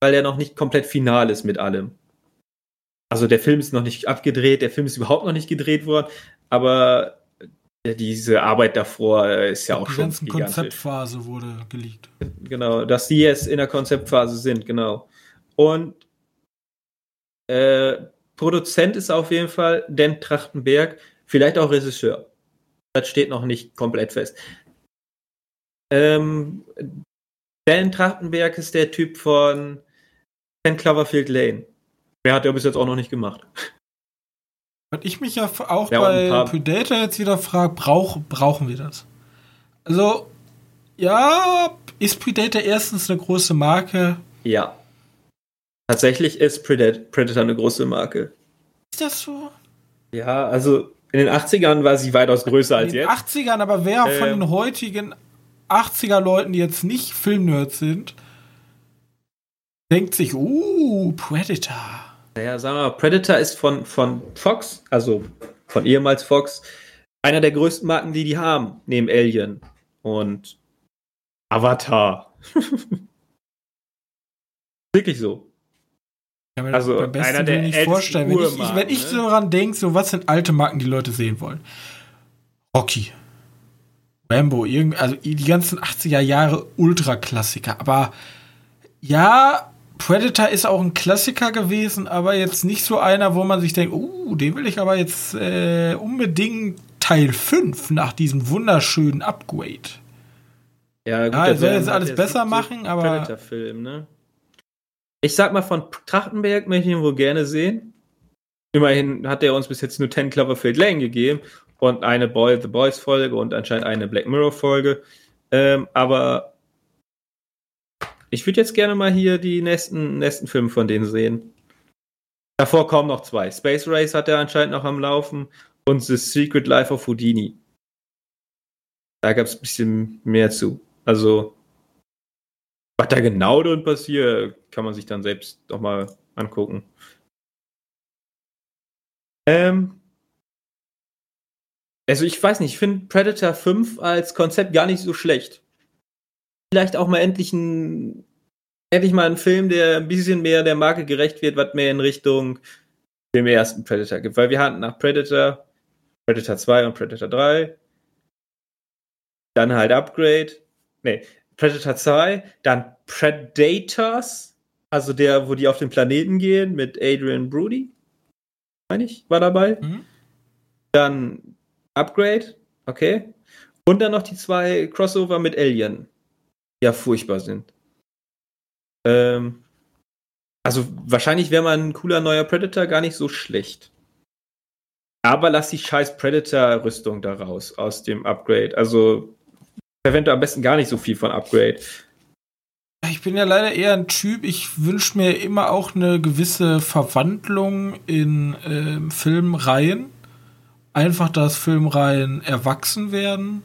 weil er noch nicht komplett final ist mit allem. Also der Film ist noch nicht abgedreht, der Film ist überhaupt noch nicht gedreht worden, aber diese Arbeit davor äh, ist ja auch die schon ganze gigantisch. Konzeptphase wurde geleakt. Genau, dass die jetzt in der Konzeptphase sind, genau. Und äh, Produzent ist auf jeden Fall Dan Trachtenberg, vielleicht auch Regisseur. Das steht noch nicht komplett fest. Ähm, Dan Trachtenberg ist der Typ von 10 Cloverfield Lane. Wer hat er bis jetzt auch noch nicht gemacht? Was ich mich ja auch Ja, bei Predator jetzt wieder frage, brauch, brauchen wir das? Also, ja, ist Predator erstens eine große Marke? Ja. Tatsächlich ist Predat- Predator eine große Marke. Ist das so? Ja, also in den 80ern war sie weitaus größer In als den jetzt. 80ern, aber wer von Ähm. den heutigen 80er Leuten, die jetzt nicht Filmnerds sind, denkt sich, uh, Predator. Naja, sagen wir mal, Predator ist von, von Fox, also von ehemals Fox, einer der größten Marken, die die haben, neben Alien und Avatar. *laughs* Wirklich so. Kann mir Also, das beim besten einer der nicht vorstellen. Wenn ich, ich, wenn ich ne? so daran denke, so was sind alte Marken, die Leute sehen wollen? Rocky. Rambo, irgend, also die ganzen 80er Jahre Ultraklassiker. Aber ja, Predator ist auch ein Klassiker gewesen, aber jetzt nicht so einer, wo man sich denkt, uh, den will ich aber jetzt äh, unbedingt Teil 5 nach diesem wunderschönen Upgrade. Ja, gut, Ja, er soll jetzt alles besser machen, aber- Predator-Film, ne? Ich sag mal, von Trachtenberg möchte ich ihn wohl gerne sehen. Immerhin hat er uns bis jetzt nur 10 Cloverfield Lane gegeben und eine Boy the Boys Folge und anscheinend eine Black Mirror Folge. Ähm, aber ich würde jetzt gerne mal hier die nächsten, nächsten Filme von denen sehen. Davor kommen noch zwei. Space Race hat er anscheinend noch am Laufen und The Secret Life of Houdini. Da gab es ein bisschen mehr zu. Also, was da genau drin passiert, kann man sich dann selbst noch mal angucken. Ähm, also ich weiß nicht, ich finde Predator 5 als Konzept gar nicht so schlecht. Vielleicht auch mal endlich ein, endlich mal ein Film, der ein bisschen mehr der Marke gerecht wird, was mehr in Richtung dem ersten Predator gibt. Weil wir hatten nach Predator, Predator 2 und Predator 3, dann halt Upgrade, nee, Predator 2, dann Predators, also der, wo die auf den Planeten gehen, mit Adrian Brody, meine ich, war dabei. Mhm. Dann Upgrade, okay. Und dann noch die zwei Crossover mit Alien, die ja furchtbar sind. Ähm, also wahrscheinlich wäre man ein cooler neuer Predator gar nicht so schlecht. Aber lass die scheiß Predator-Rüstung da raus aus dem Upgrade. Also verwende am besten gar nicht so viel von Upgrade. Ich bin ja leider eher ein Typ, ich wünsche mir immer auch eine gewisse Verwandlung in äh, Filmreihen. Einfach, dass Filmreihen erwachsen werden.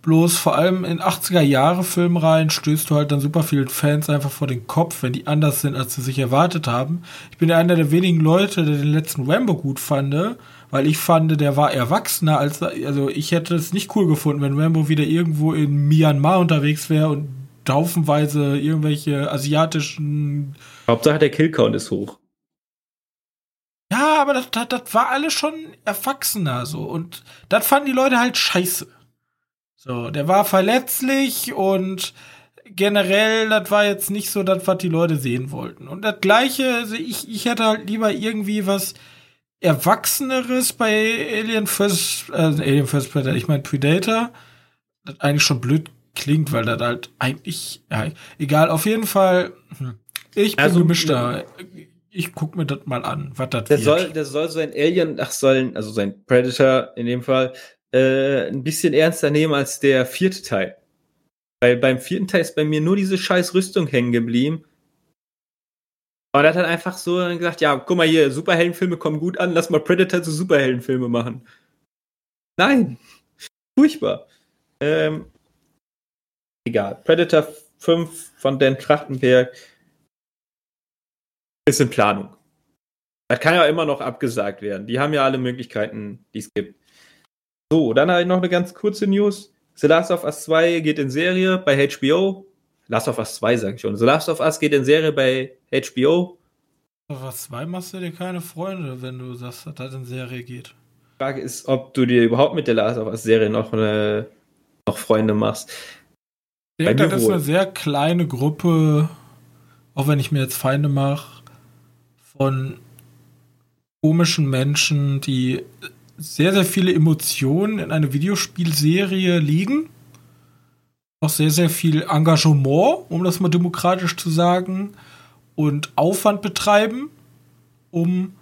Bloß vor allem in 80er Jahre Filmreihen stößt du halt dann super vielen Fans einfach vor den Kopf, wenn die anders sind, als sie sich erwartet haben. Ich bin ja einer der wenigen Leute, der den letzten Rambo gut fand, weil ich fand, der war erwachsener als, also ich hätte es nicht cool gefunden, wenn Rambo wieder irgendwo in Myanmar unterwegs wäre und haufenweise irgendwelche asiatischen. Hauptsache der Killcount ist hoch. Ja, aber das, das, das war alles schon erwachsener so und das fanden die Leute halt scheiße. So, der war verletzlich und generell, das war jetzt nicht so das, was die Leute sehen wollten. Und das gleiche, also ich, ich hätte halt lieber irgendwie was Erwachseneres bei Alien First, äh, Alien First Predator, ich meine Predator, das eigentlich schon blöd klingt, weil das halt eigentlich, ja, egal, auf jeden Fall, hm, ich bin also, gemischter. Ich guck mir das mal an, was das der wird. Soll, der soll so ein Alien, ach, sollen, also sein Predator in dem Fall, äh, ein bisschen ernster nehmen als der vierte Teil. Weil beim vierten Teil ist bei mir nur diese scheiß Rüstung hängen geblieben. Und er hat dann einfach so gesagt, ja, guck mal hier, Superheldenfilme kommen gut an, lass mal Predator zu Superheldenfilme machen. Nein. Furchtbar. Ähm, egal. Predator 5 von Dan Trachtenberg ist in Planung. Das kann ja immer noch abgesagt werden. Die haben ja alle Möglichkeiten, die es gibt. So, dann habe ich noch eine ganz kurze News. The Last of Us 2 geht in Serie bei HBO. Last of Us 2 sage ich schon. The Last of Us geht in Serie bei HBO. Last of Us 2 machst du dir keine Freunde, wenn du sagst, dass das in Serie geht. Die Frage ist, ob du dir überhaupt mit der Last of Us Serie noch, eine, noch Freunde machst. Ich denke, das ist eine sehr kleine Gruppe, auch wenn ich mir jetzt Feinde mache, von komischen Menschen, die sehr, sehr viele Emotionen in eine Videospielserie liegen. Auch sehr, sehr viel Engagement, um das mal demokratisch zu sagen, und Aufwand betreiben, um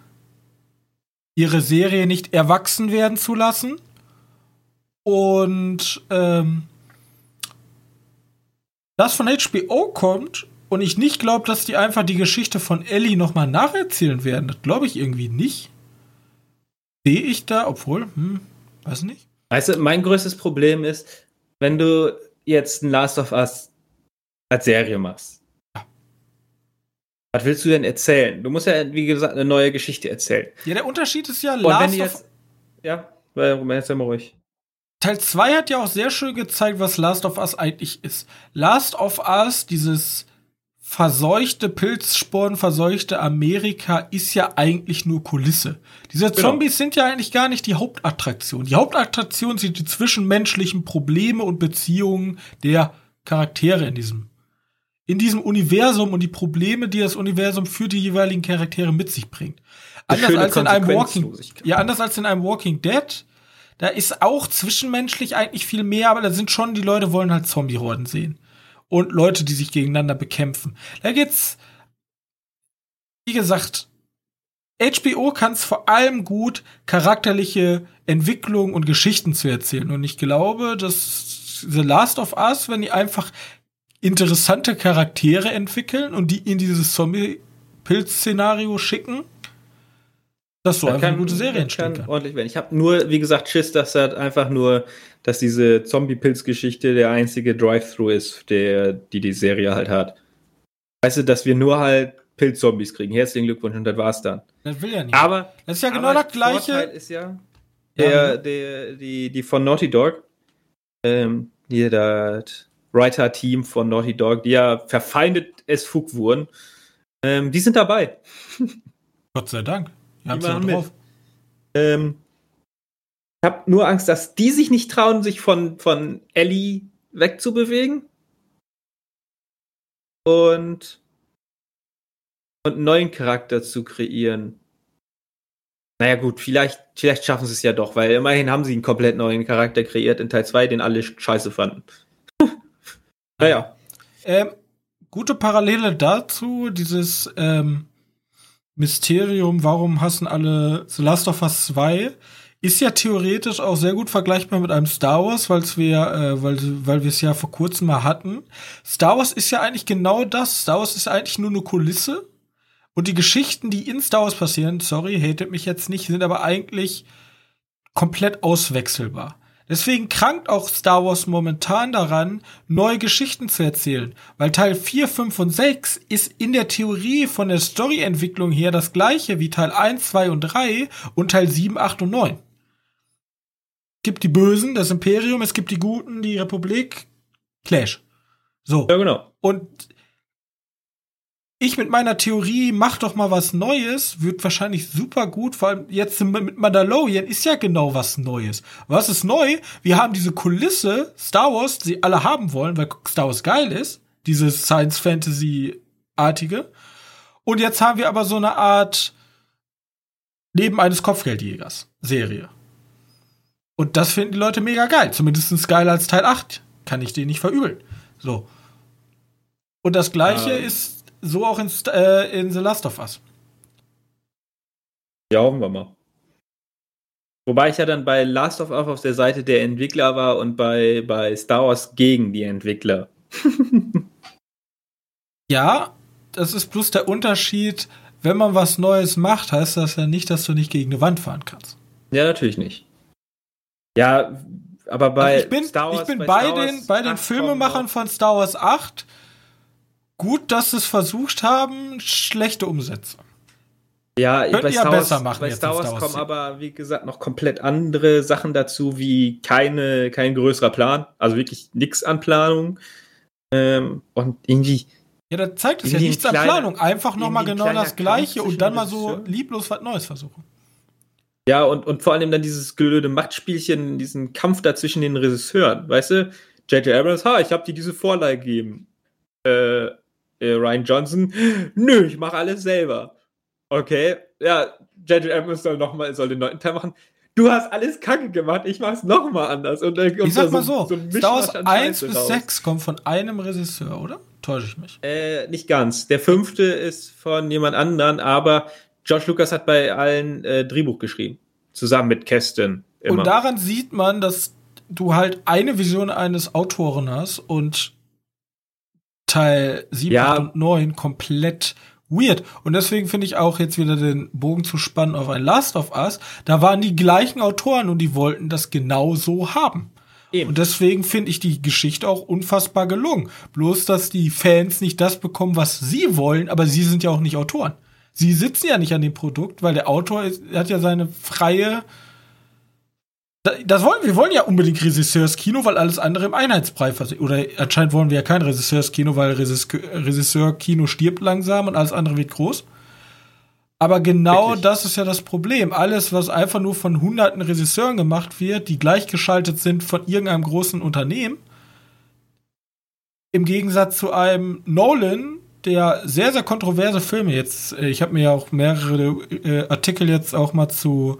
ihre Serie nicht erwachsen werden zu lassen. Und ähm, das von HBO kommt und ich nicht glaube, dass die einfach die Geschichte von Ellie nochmal nacherzählen werden, das glaube ich irgendwie nicht sehe ich da, obwohl, hm, weiß nicht. Weißt du, mein größtes Problem ist, wenn du jetzt ein Last of Us als Serie machst. Was willst du denn erzählen? Du musst ja, wie gesagt, eine neue Geschichte erzählen. Ja, der Unterschied ist ja, Und Last jetzt, of Ja, weil, jetzt mal ruhig. Teil 2 hat ja auch sehr schön gezeigt, was Last of Us eigentlich ist. Last of Us, dieses verseuchte Pilzsporen, verseuchte Amerika ist ja eigentlich nur Kulisse. Diese genau. Zombies sind ja eigentlich gar nicht die Hauptattraktion. Die Hauptattraktion sind die zwischenmenschlichen Probleme und Beziehungen der Charaktere in diesem in diesem Universum und die Probleme, die das Universum für die jeweiligen Charaktere mit sich bringt. Anders als in einem Walking, ja, anders als in einem Walking Dead, da ist auch zwischenmenschlich eigentlich viel mehr, aber da sind schon die Leute wollen halt Zombie-Horden sehen und Leute, die sich gegeneinander bekämpfen. Da geht's, wie gesagt, HBO kann es vor allem gut, charakterliche Entwicklung und Geschichten zu erzählen. Und ich glaube, dass The Last of Us, wenn die einfach interessante Charaktere entwickeln und die in dieses Zombie-Pilz-Szenario schicken, dass so einfach kann, eine gute Serie entstehen kann. Ordentlich werden. Ich habe nur, wie gesagt, Schiss, dass das einfach nur, dass diese Zombie-Pilz-Geschichte der einzige Drive-Thru ist, der, die die Serie halt hat. Weißt du, dass wir nur halt Pilz-Zombies kriegen. Herzlichen Glückwunsch und das war's dann. Das will ja nicht. Aber das ist ja genau das gleiche. Vorteil ist ja, der, der, die, die von Naughty Dog, ähm, hier das Writer-Team von Naughty Dog, die ja verfeindet es Fug wurden, ähm, die sind dabei. *laughs* Gott sei Dank. Die drauf. Ähm, ich habe nur Angst, dass die sich nicht trauen, sich von, von Ellie wegzubewegen. Und, und einen neuen Charakter zu kreieren. Naja, gut, vielleicht, vielleicht schaffen sie es ja doch, weil immerhin haben sie einen komplett neuen Charakter kreiert in Teil 2, den alle scheiße fanden. *laughs* naja. Ähm, gute Parallele dazu, dieses ähm, Mysterium, warum hassen alle The Last of Us 2, ist ja theoretisch auch sehr gut vergleichbar mit einem Star Wars, weil's wir, äh, weil, weil wir es ja vor kurzem mal hatten. Star Wars ist ja eigentlich genau das. Star Wars ist eigentlich nur eine Kulisse und die Geschichten, die in Star Wars passieren, sorry, hatet mich jetzt nicht, sind aber eigentlich komplett auswechselbar. Deswegen krankt auch Star Wars momentan daran, neue Geschichten zu erzählen. Weil Teil 4, 5 und 6 ist in der Theorie von der Storyentwicklung her das gleiche wie Teil 1, 2 und 3 und Teil 7, 8 und 9. Es gibt die Bösen, das Imperium, es gibt die Guten, die Republik, Clash. So. Ja, genau. Und ich mit meiner Theorie, mach doch mal was Neues, wird wahrscheinlich super gut. Vor allem jetzt mit Mandalorian ist ja genau was Neues. Was ist neu? Wir haben diese Kulisse Star Wars, die alle haben wollen, weil Star Wars geil ist. Dieses Science-Fantasy-artige. Und jetzt haben wir aber so eine Art Leben eines Kopfgeldjägers Serie. Und das finden die Leute mega geil. Zumindest geiler als Teil 8. Kann ich denen nicht verübeln. So. Und das gleiche ähm. ist so auch in, äh, in The Last of Us. Ja, hoffen wir mal. Wobei ich ja dann bei Last of Us auf der Seite der Entwickler war und bei, bei Star Wars gegen die Entwickler. *laughs* ja, das ist bloß der Unterschied, wenn man was Neues macht, heißt das ja nicht, dass du nicht gegen eine Wand fahren kannst. Ja, natürlich nicht. Ja, aber bei also ich bin, Star Wars, ich bin bei, bei den, bei den Filmemachern von Star Wars 8 gut, dass sie es versucht haben, schlechte Umsetzung. Ja, Könnt bei Star, besser Wars, machen bei Star Wars, Star Wars kommen aber, wie gesagt, noch komplett andere Sachen dazu, wie keine, kein größerer Plan, also wirklich nichts an Planung. Ähm, und irgendwie. Ja, da zeigt es ja nichts an Planung. Einfach nochmal genau das Gleiche und dann mal so lieblos was Neues versuchen. Ja, und, und vor allem dann dieses gelöde Machtspielchen, diesen Kampf da zwischen den Regisseuren, weißt du? J.J. Abrams, ha, ich habe dir diese Vorlage gegeben. Äh, äh, Ryan Johnson, *gasps* nö, ich mache alles selber. Okay, ja, J.J. Abrams soll noch mal, soll den neunten Teil machen. Du hast alles kacke gemacht, ich mach's noch mal anders. Und, und ich sag mal so, so, so Star Wars 1 bis raus. 6 kommt von einem Regisseur, oder? Täusche ich mich? Äh, nicht ganz. Der fünfte ist von jemand anderen, aber George Lucas hat bei allen äh, Drehbuch geschrieben. Zusammen mit Kästen. Und daran sieht man, dass du halt eine Vision eines Autoren hast und Teil 7 ja. und 9 komplett weird. Und deswegen finde ich auch jetzt wieder den Bogen zu spannen auf ein Last of Us. Da waren die gleichen Autoren und die wollten das genau so haben. Eben. Und deswegen finde ich die Geschichte auch unfassbar gelungen. Bloß, dass die Fans nicht das bekommen, was sie wollen, aber sie sind ja auch nicht Autoren. Sie sitzen ja nicht an dem Produkt, weil der Autor ist, hat ja seine freie das wollen wir wollen ja unbedingt Regisseurskino, weil alles andere im Einheitsbrei versichert. Oder anscheinend wollen wir ja kein Regisseurskino, weil Regisseurkino stirbt langsam und alles andere wird groß. Aber genau Wirklich? das ist ja das Problem. Alles, was einfach nur von hunderten Regisseuren gemacht wird, die gleichgeschaltet sind von irgendeinem großen Unternehmen, im Gegensatz zu einem Nolan, der sehr, sehr kontroverse Filme jetzt, äh, ich habe mir ja auch mehrere äh, Artikel jetzt auch mal zu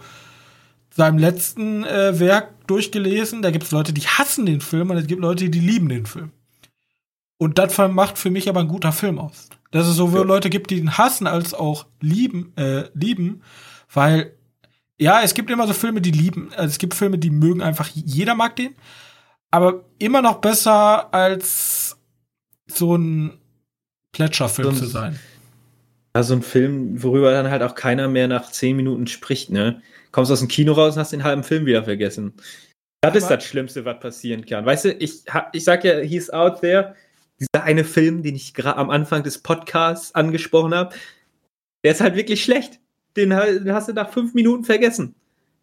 seinem letzten äh, Werk durchgelesen. Da gibt es Leute, die hassen den Film und es gibt Leute, die lieben den Film. Und das macht für mich aber ein guter Film aus. Dass es sowohl ja. Leute gibt, die ihn hassen, als auch lieben, äh, lieben, weil ja, es gibt immer so Filme, die lieben. Also es gibt Filme, die mögen einfach, jeder mag den. Aber immer noch besser als so ein Plätscherfilm so zu sein. Ja, so ein Film, worüber dann halt auch keiner mehr nach zehn Minuten spricht, ne? kommst aus dem Kino raus und hast den halben Film wieder vergessen. Das ist das Schlimmste, was passieren kann. Weißt du, ich, ich sag ja, he's out there. Dieser eine Film, den ich gerade am Anfang des Podcasts angesprochen habe, der ist halt wirklich schlecht. Den, den hast du nach fünf Minuten vergessen.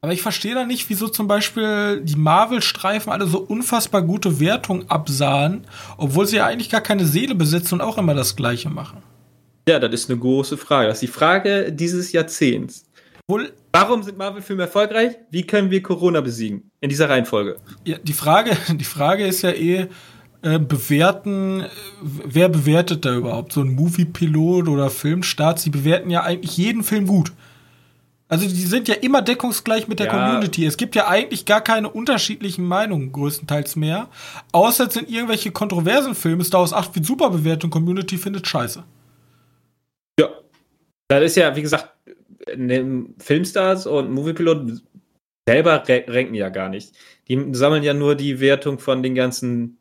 Aber ich verstehe da nicht, wieso zum Beispiel die Marvel-Streifen alle so unfassbar gute Wertung absahen, obwohl sie ja eigentlich gar keine Seele besitzen und auch immer das Gleiche machen. Ja, das ist eine große Frage. Das ist die Frage dieses Jahrzehnts. Wohl Warum sind Marvel-Filme erfolgreich? Wie können wir Corona besiegen? In dieser Reihenfolge. Ja, die Frage, *laughs* die Frage ist ja eh, äh, bewerten, wer bewertet da überhaupt? So ein Movie-Pilot oder Filmstart? Sie bewerten ja eigentlich jeden Film gut. Also die sind ja immer deckungsgleich mit der Ja. Community. Es gibt ja eigentlich gar keine unterschiedlichen Meinungen größtenteils mehr. Außer es sind irgendwelche kontroversen Filme, Star Wars 8 wird super bewertet und Community findet scheiße. Ja. Das ist ja, wie gesagt, ne, Filmstars und Moviepilot selber ra- ranken ja gar nicht. Die sammeln ja nur die Wertung von den ganzen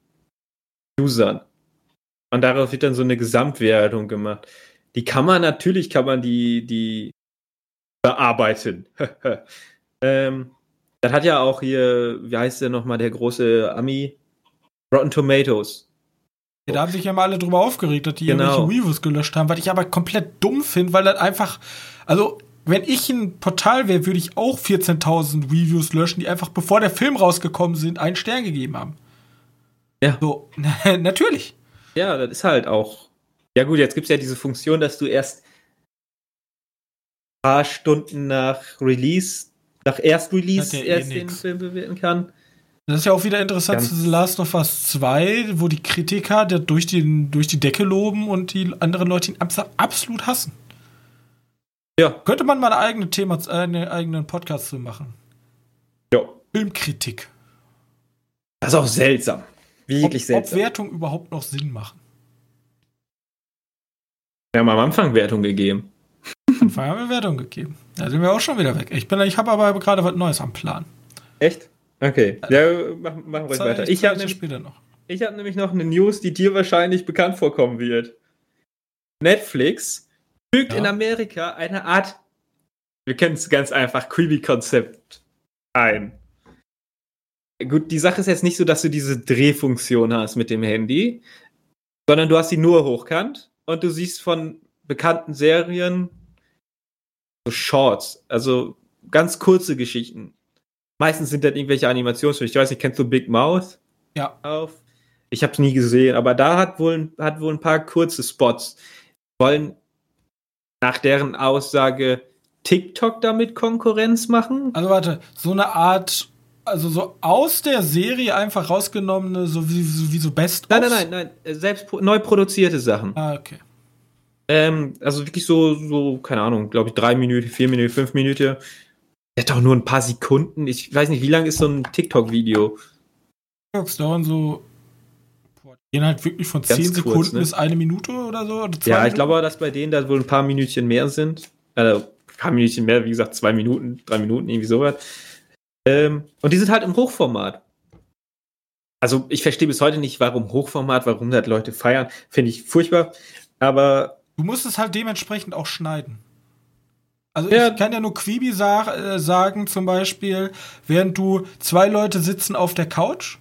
Usern. Und darauf wird dann so eine Gesamtwertung gemacht. Die kann man, natürlich kann man die, die bearbeiten. *laughs* ähm, das hat ja auch hier, wie heißt der nochmal, der große Ami? Rotten Tomatoes. Ja, da haben sich ja mal alle drüber aufgeregt, dass die Genau. irgendwelche Reviews gelöscht haben, was ich aber komplett dumm finde, weil das einfach, also wenn ich ein Portal wäre, würde ich auch 14.000 Reviews löschen, die einfach bevor der Film rausgekommen sind, einen Stern gegeben haben. Ja. So, *laughs* natürlich. Ja, das ist halt auch. Ja, gut, jetzt gibt es ja diese Funktion, dass du erst paar Stunden nach Release, nach Erst-Release Hat ja eh erst den nix. Film bewerten kann. Das ist ja auch wieder interessant Ganz- zu The Last of Us 2, wo die Kritiker der durch, den, durch die Decke loben und die anderen Leute ihn abs absolut hassen. Ja, Könnte man mal eine eigene Thema, einen eigenen Podcast zu machen. ja. Filmkritik. Das ist auch seltsam. Ob, Wirklich ob seltsam. Wertungen überhaupt noch Sinn machen. Wir haben am Anfang Wertung gegeben. Anfang haben wir Wertung gegeben. Da sind wir auch schon wieder weg. Ich, bin, ich habe aber gerade was Neues am Plan. Echt? Okay. Ja, machen, machen wir weiter. Ich habe später noch. ich hab nämlich noch eine News, die dir wahrscheinlich bekannt vorkommen wird. Netflix fügt Ja. in Amerika eine Art, wir kennen es ganz einfach, Creepy-Konzept ein. Gut, die Sache ist jetzt nicht so, dass du diese Drehfunktion hast mit dem Handy, sondern du hast sie nur hochkant und du siehst von bekannten Serien so Shorts, also ganz kurze Geschichten. Meistens sind das irgendwelche Animationsfilme. Ich weiß nicht, kennst du Big Mouth Ja. auf? Ich habe es nie gesehen, aber da hat wohl, hat wohl ein paar kurze Spots. Wollen nach deren Aussage TikTok damit Konkurrenz machen? Also warte, so eine Art, also so aus der Serie einfach rausgenommene, so wie so, wie so best Nein, nein, nein, nein, äh, selbst neu produzierte Sachen. Ah, okay. Ähm, also wirklich so, so, keine Ahnung, glaube ich, drei Minuten, vier Minuten, fünf Minuten. Der hat doch nur ein paar Sekunden. Ich weiß nicht, wie lang ist so ein TikTok-Video? TikToks dauern so, boah, gehen halt wirklich von Ganz 10 kurz, Sekunden ne? bis eine Minute oder so. Oder zwei Ja, ich Minuten. glaube aber, dass bei denen da wohl ein paar Minütchen mehr sind. Also, ein paar Minütchen mehr, wie gesagt, zwei Minuten, drei Minuten, irgendwie sowas. Ähm, und die sind halt im Hochformat. Also, ich verstehe bis heute nicht, warum Hochformat, warum das Leute feiern. Finde ich furchtbar. Aber, Du musst es halt dementsprechend auch schneiden. Also Ja. ich kann ja nur Quibi sag, äh, sagen, zum Beispiel, während du zwei Leute sitzen auf der Couch.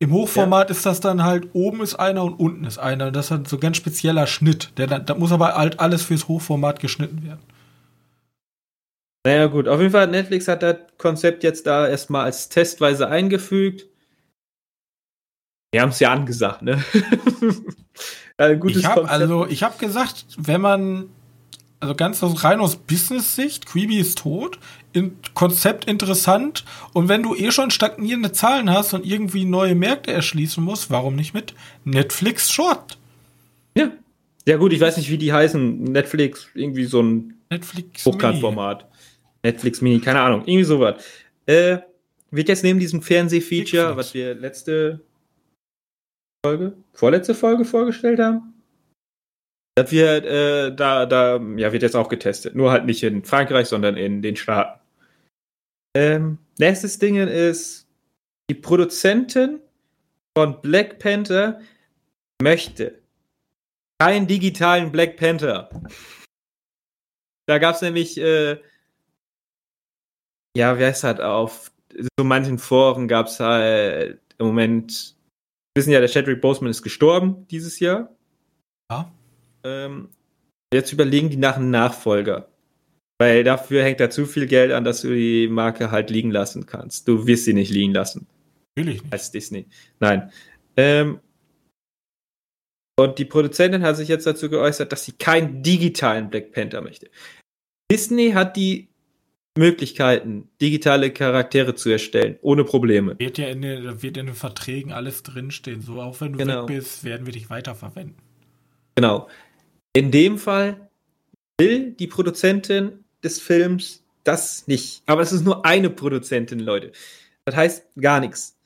Im Hochformat ist das dann halt, oben ist einer und unten ist einer. Das ist halt so ganz spezieller Schnitt. Der, da muss aber halt alles fürs Hochformat geschnitten werden. naja, gut. Auf jeden Fall, Netflix hat das Konzept jetzt da erstmal als testweise eingefügt. Wir haben es ja angesagt, ne? *laughs* ein gutes ich Konzept. also, ich habe gesagt, wenn man also ganz rein aus Business-Sicht, Quibi ist tot, in, Konzept interessant und wenn du eh schon stagnierende Zahlen hast und irgendwie neue Märkte erschließen musst, warum nicht mit Netflix Short? ja. Ja, gut, ich weiß nicht, wie die heißen. Netflix, irgendwie so ein Netflix Hochkantformat. Netflix Mini, keine Ahnung, irgendwie sowas. Äh, wird jetzt neben diesem Fernsehfeature, was wir letzte Folge, vorletzte Folge vorgestellt haben, das wird, äh, da, da, ja, wird jetzt auch getestet. Nur halt nicht in Frankreich, sondern in den Staaten. Ähm, nächstes Ding ist, die Produzentin von Black Panther möchte keinen digitalen Black Panther. Da gab es nämlich, äh, ja, wie heißt das, auf so manchen Foren gab es halt im Moment, wissen ja, der Chadwick Boseman ist gestorben dieses Jahr. Ja. Ähm, jetzt überlegen die nach einem Nachfolger. Weil dafür hängt da zu viel Geld an, dass du die Marke halt liegen lassen kannst. Du wirst sie nicht liegen lassen Natürlich nicht. als Disney. Nein. Ähm, und die Produzentin hat sich jetzt dazu geäußert, dass sie keinen digitalen Black Panther möchte. Disney hat die Möglichkeiten, digitale Charaktere zu erstellen, ohne Probleme. Wird ja in den, wird in den Verträgen alles drinstehen. So, auch wenn du Genau. weg bist, werden wir dich weiterverwenden. Genau. In dem Fall will die Produzentin, des Films, das nicht. Aber es ist nur eine Produzentin, Leute. Das heißt gar nichts.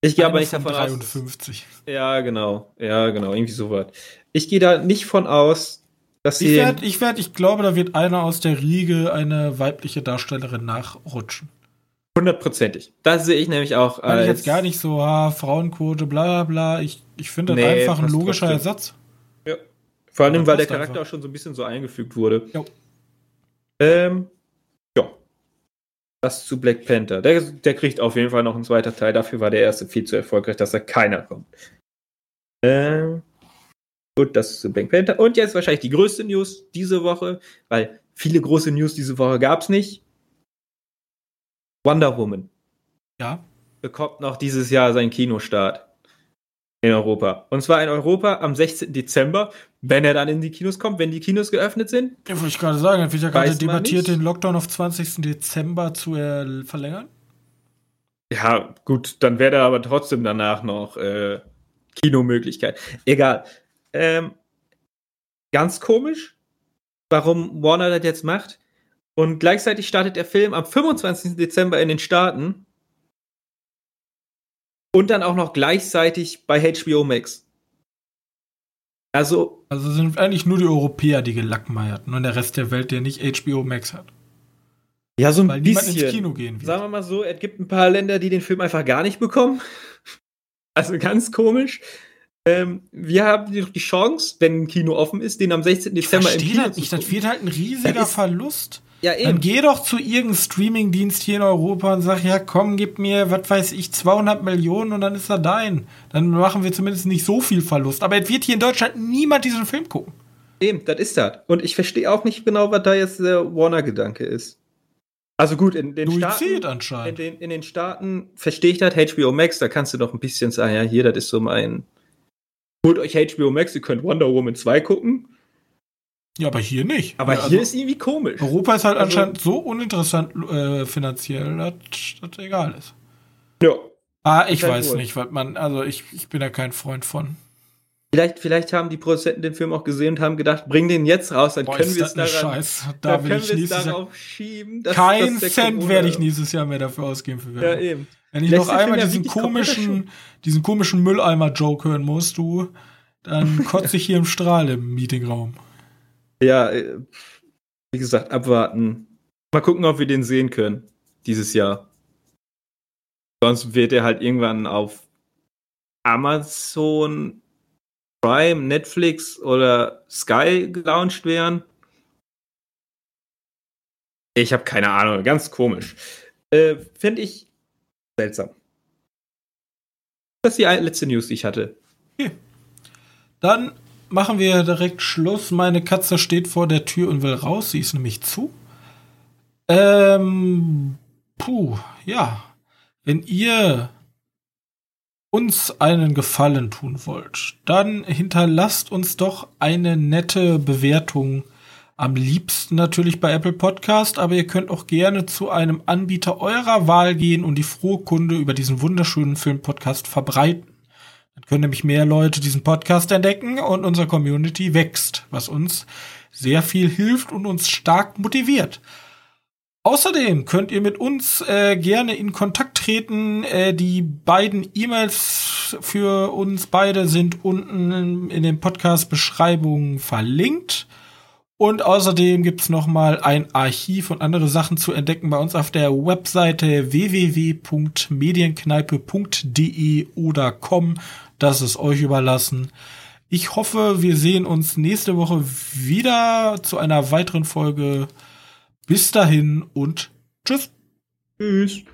Ich gehe aber nicht davon 53. aus. Ja, genau. Ja, genau. Irgendwie sowas. Ich gehe da nicht von aus, dass. Ich, werd, ich, werd, ich glaube, da wird einer aus der Riege eine weibliche Darstellerin nachrutschen. Hundertprozentig. Das sehe ich nämlich auch. Weil ich jetzt gar nicht so, ah, Frauenquote, bla bla bla. Ich, ich finde das nee, einfach ein logischer trotzdem. Ersatz. Ja. Vor allem, weil der Charakter einfach. auch schon so ein bisschen so eingefügt wurde. Jo. Ähm, ja. Das zu Black Panther. Der, der kriegt auf jeden Fall noch einen zweiten Teil. Dafür war der erste viel zu erfolgreich, dass da keiner kommt. Ähm, gut, das zu Black Panther. Und jetzt wahrscheinlich die größte News diese Woche, weil viele große News diese Woche gab es nicht. Wonder Woman. Ja. Bekommt noch dieses Jahr seinen Kinostart in Europa. Und zwar in Europa am 16. Dezember, wenn er dann in die Kinos kommt, wenn die Kinos geöffnet sind. Ja, wollte ich gerade sagen, wird ja gerade debattiert, den Lockdown auf 20. Dezember zu äh, verlängern. Ja, gut, dann wäre da aber trotzdem danach noch äh, Kinomöglichkeit. Egal. Ähm, ganz komisch, warum Warner das jetzt macht. Und gleichzeitig startet der Film am 25. Dezember in den Staaten. Und dann auch noch gleichzeitig bei HBO Max. Also. Also sind eigentlich nur die Europäer, die gelackmeierten und der Rest der Welt, der nicht HBO Max hat. Ja, so ein Weil bisschen. ins Kino gehen wird. Sagen wir mal so, es gibt ein paar Länder, die den Film einfach gar nicht bekommen. *laughs* Also ganz komisch. Ähm, wir haben die Chance, wenn ein Kino offen ist, den am 16. Dezember im Kino das nicht. Das wird halt ein riesiger Verlust. Ja, eben. Dann geh doch zu irgendeinem Streamingdienst hier in Europa und sag, ja komm, gib mir, was weiß ich, 200 Millionen und dann ist er dein. Dann machen wir zumindest nicht so viel Verlust. Aber es wird hier in Deutschland niemand diesen Film gucken. Eben, das ist das. Und ich verstehe auch nicht genau, was da jetzt der Warner-Gedanke ist. Also gut, in den Duizid Staaten, anscheinend. In den, in den Staaten verstehe ich das, HBO Max, da kannst du doch ein bisschen sagen, ja, hier, das ist so mein, holt euch HBO Max, ihr könnt Wonder Woman 2 gucken. Ja, aber hier nicht. Aber ja, hier also ist irgendwie komisch. Europa ist halt also, anscheinend so uninteressant äh, finanziell, dass das egal ist. Ja. Ah, ich weiß wohl. nicht, was man, also ich, ich bin da kein Freund von. Vielleicht, vielleicht haben die Produzenten den Film auch gesehen und haben gedacht, bring den jetzt raus, dann Boah, können wir es daran. Da dann können wir es darauf schieben. Dass, kein dass Cent werde ich nächstes Jahr mehr dafür ausgeben für Werbung. Ja, eben. Wenn ich Letzte noch einmal diesen komischen, diesen komischen Mülleimer-Joke hören muss, du, dann *laughs* kotze ich hier im Strahl im Meetingraum. Ja, äh, wie gesagt, abwarten. Mal gucken, ob wir den sehen können dieses Jahr. Sonst wird er halt irgendwann auf Amazon Prime, Netflix oder Sky gelauncht werden. Ich habe keine Ahnung, ganz komisch. Äh, Finde ich seltsam. Das ist die letzte News, die ich hatte. Okay. Dann machen wir direkt Schluss. Meine Katze steht vor der Tür und will raus. Sie ist nämlich zu. Ähm, puh, ja. Wenn ihr uns einen Gefallen tun wollt, dann hinterlasst uns doch eine nette Bewertung. Am liebsten natürlich bei Apple Podcast, aber ihr könnt auch gerne zu einem Anbieter eurer Wahl gehen und die frohe Kunde über diesen wunderschönen Filmpodcast verbreiten. Dann können nämlich mehr Leute diesen Podcast entdecken und unsere Community wächst, was uns sehr viel hilft und uns stark motiviert. Außerdem könnt ihr mit uns äh, gerne in Kontakt treten. Äh, die beiden E-Mails für uns beide sind unten in den Podcast-Beschreibungen verlinkt. Und außerdem gibt's noch mal ein Archiv und andere Sachen zu entdecken bei uns auf der Webseite www.medienkneipe.de oder com. Das ist euch überlassen. Ich hoffe, wir sehen uns nächste Woche wieder zu einer weiteren Folge. Bis dahin und tschüss. Tschüss.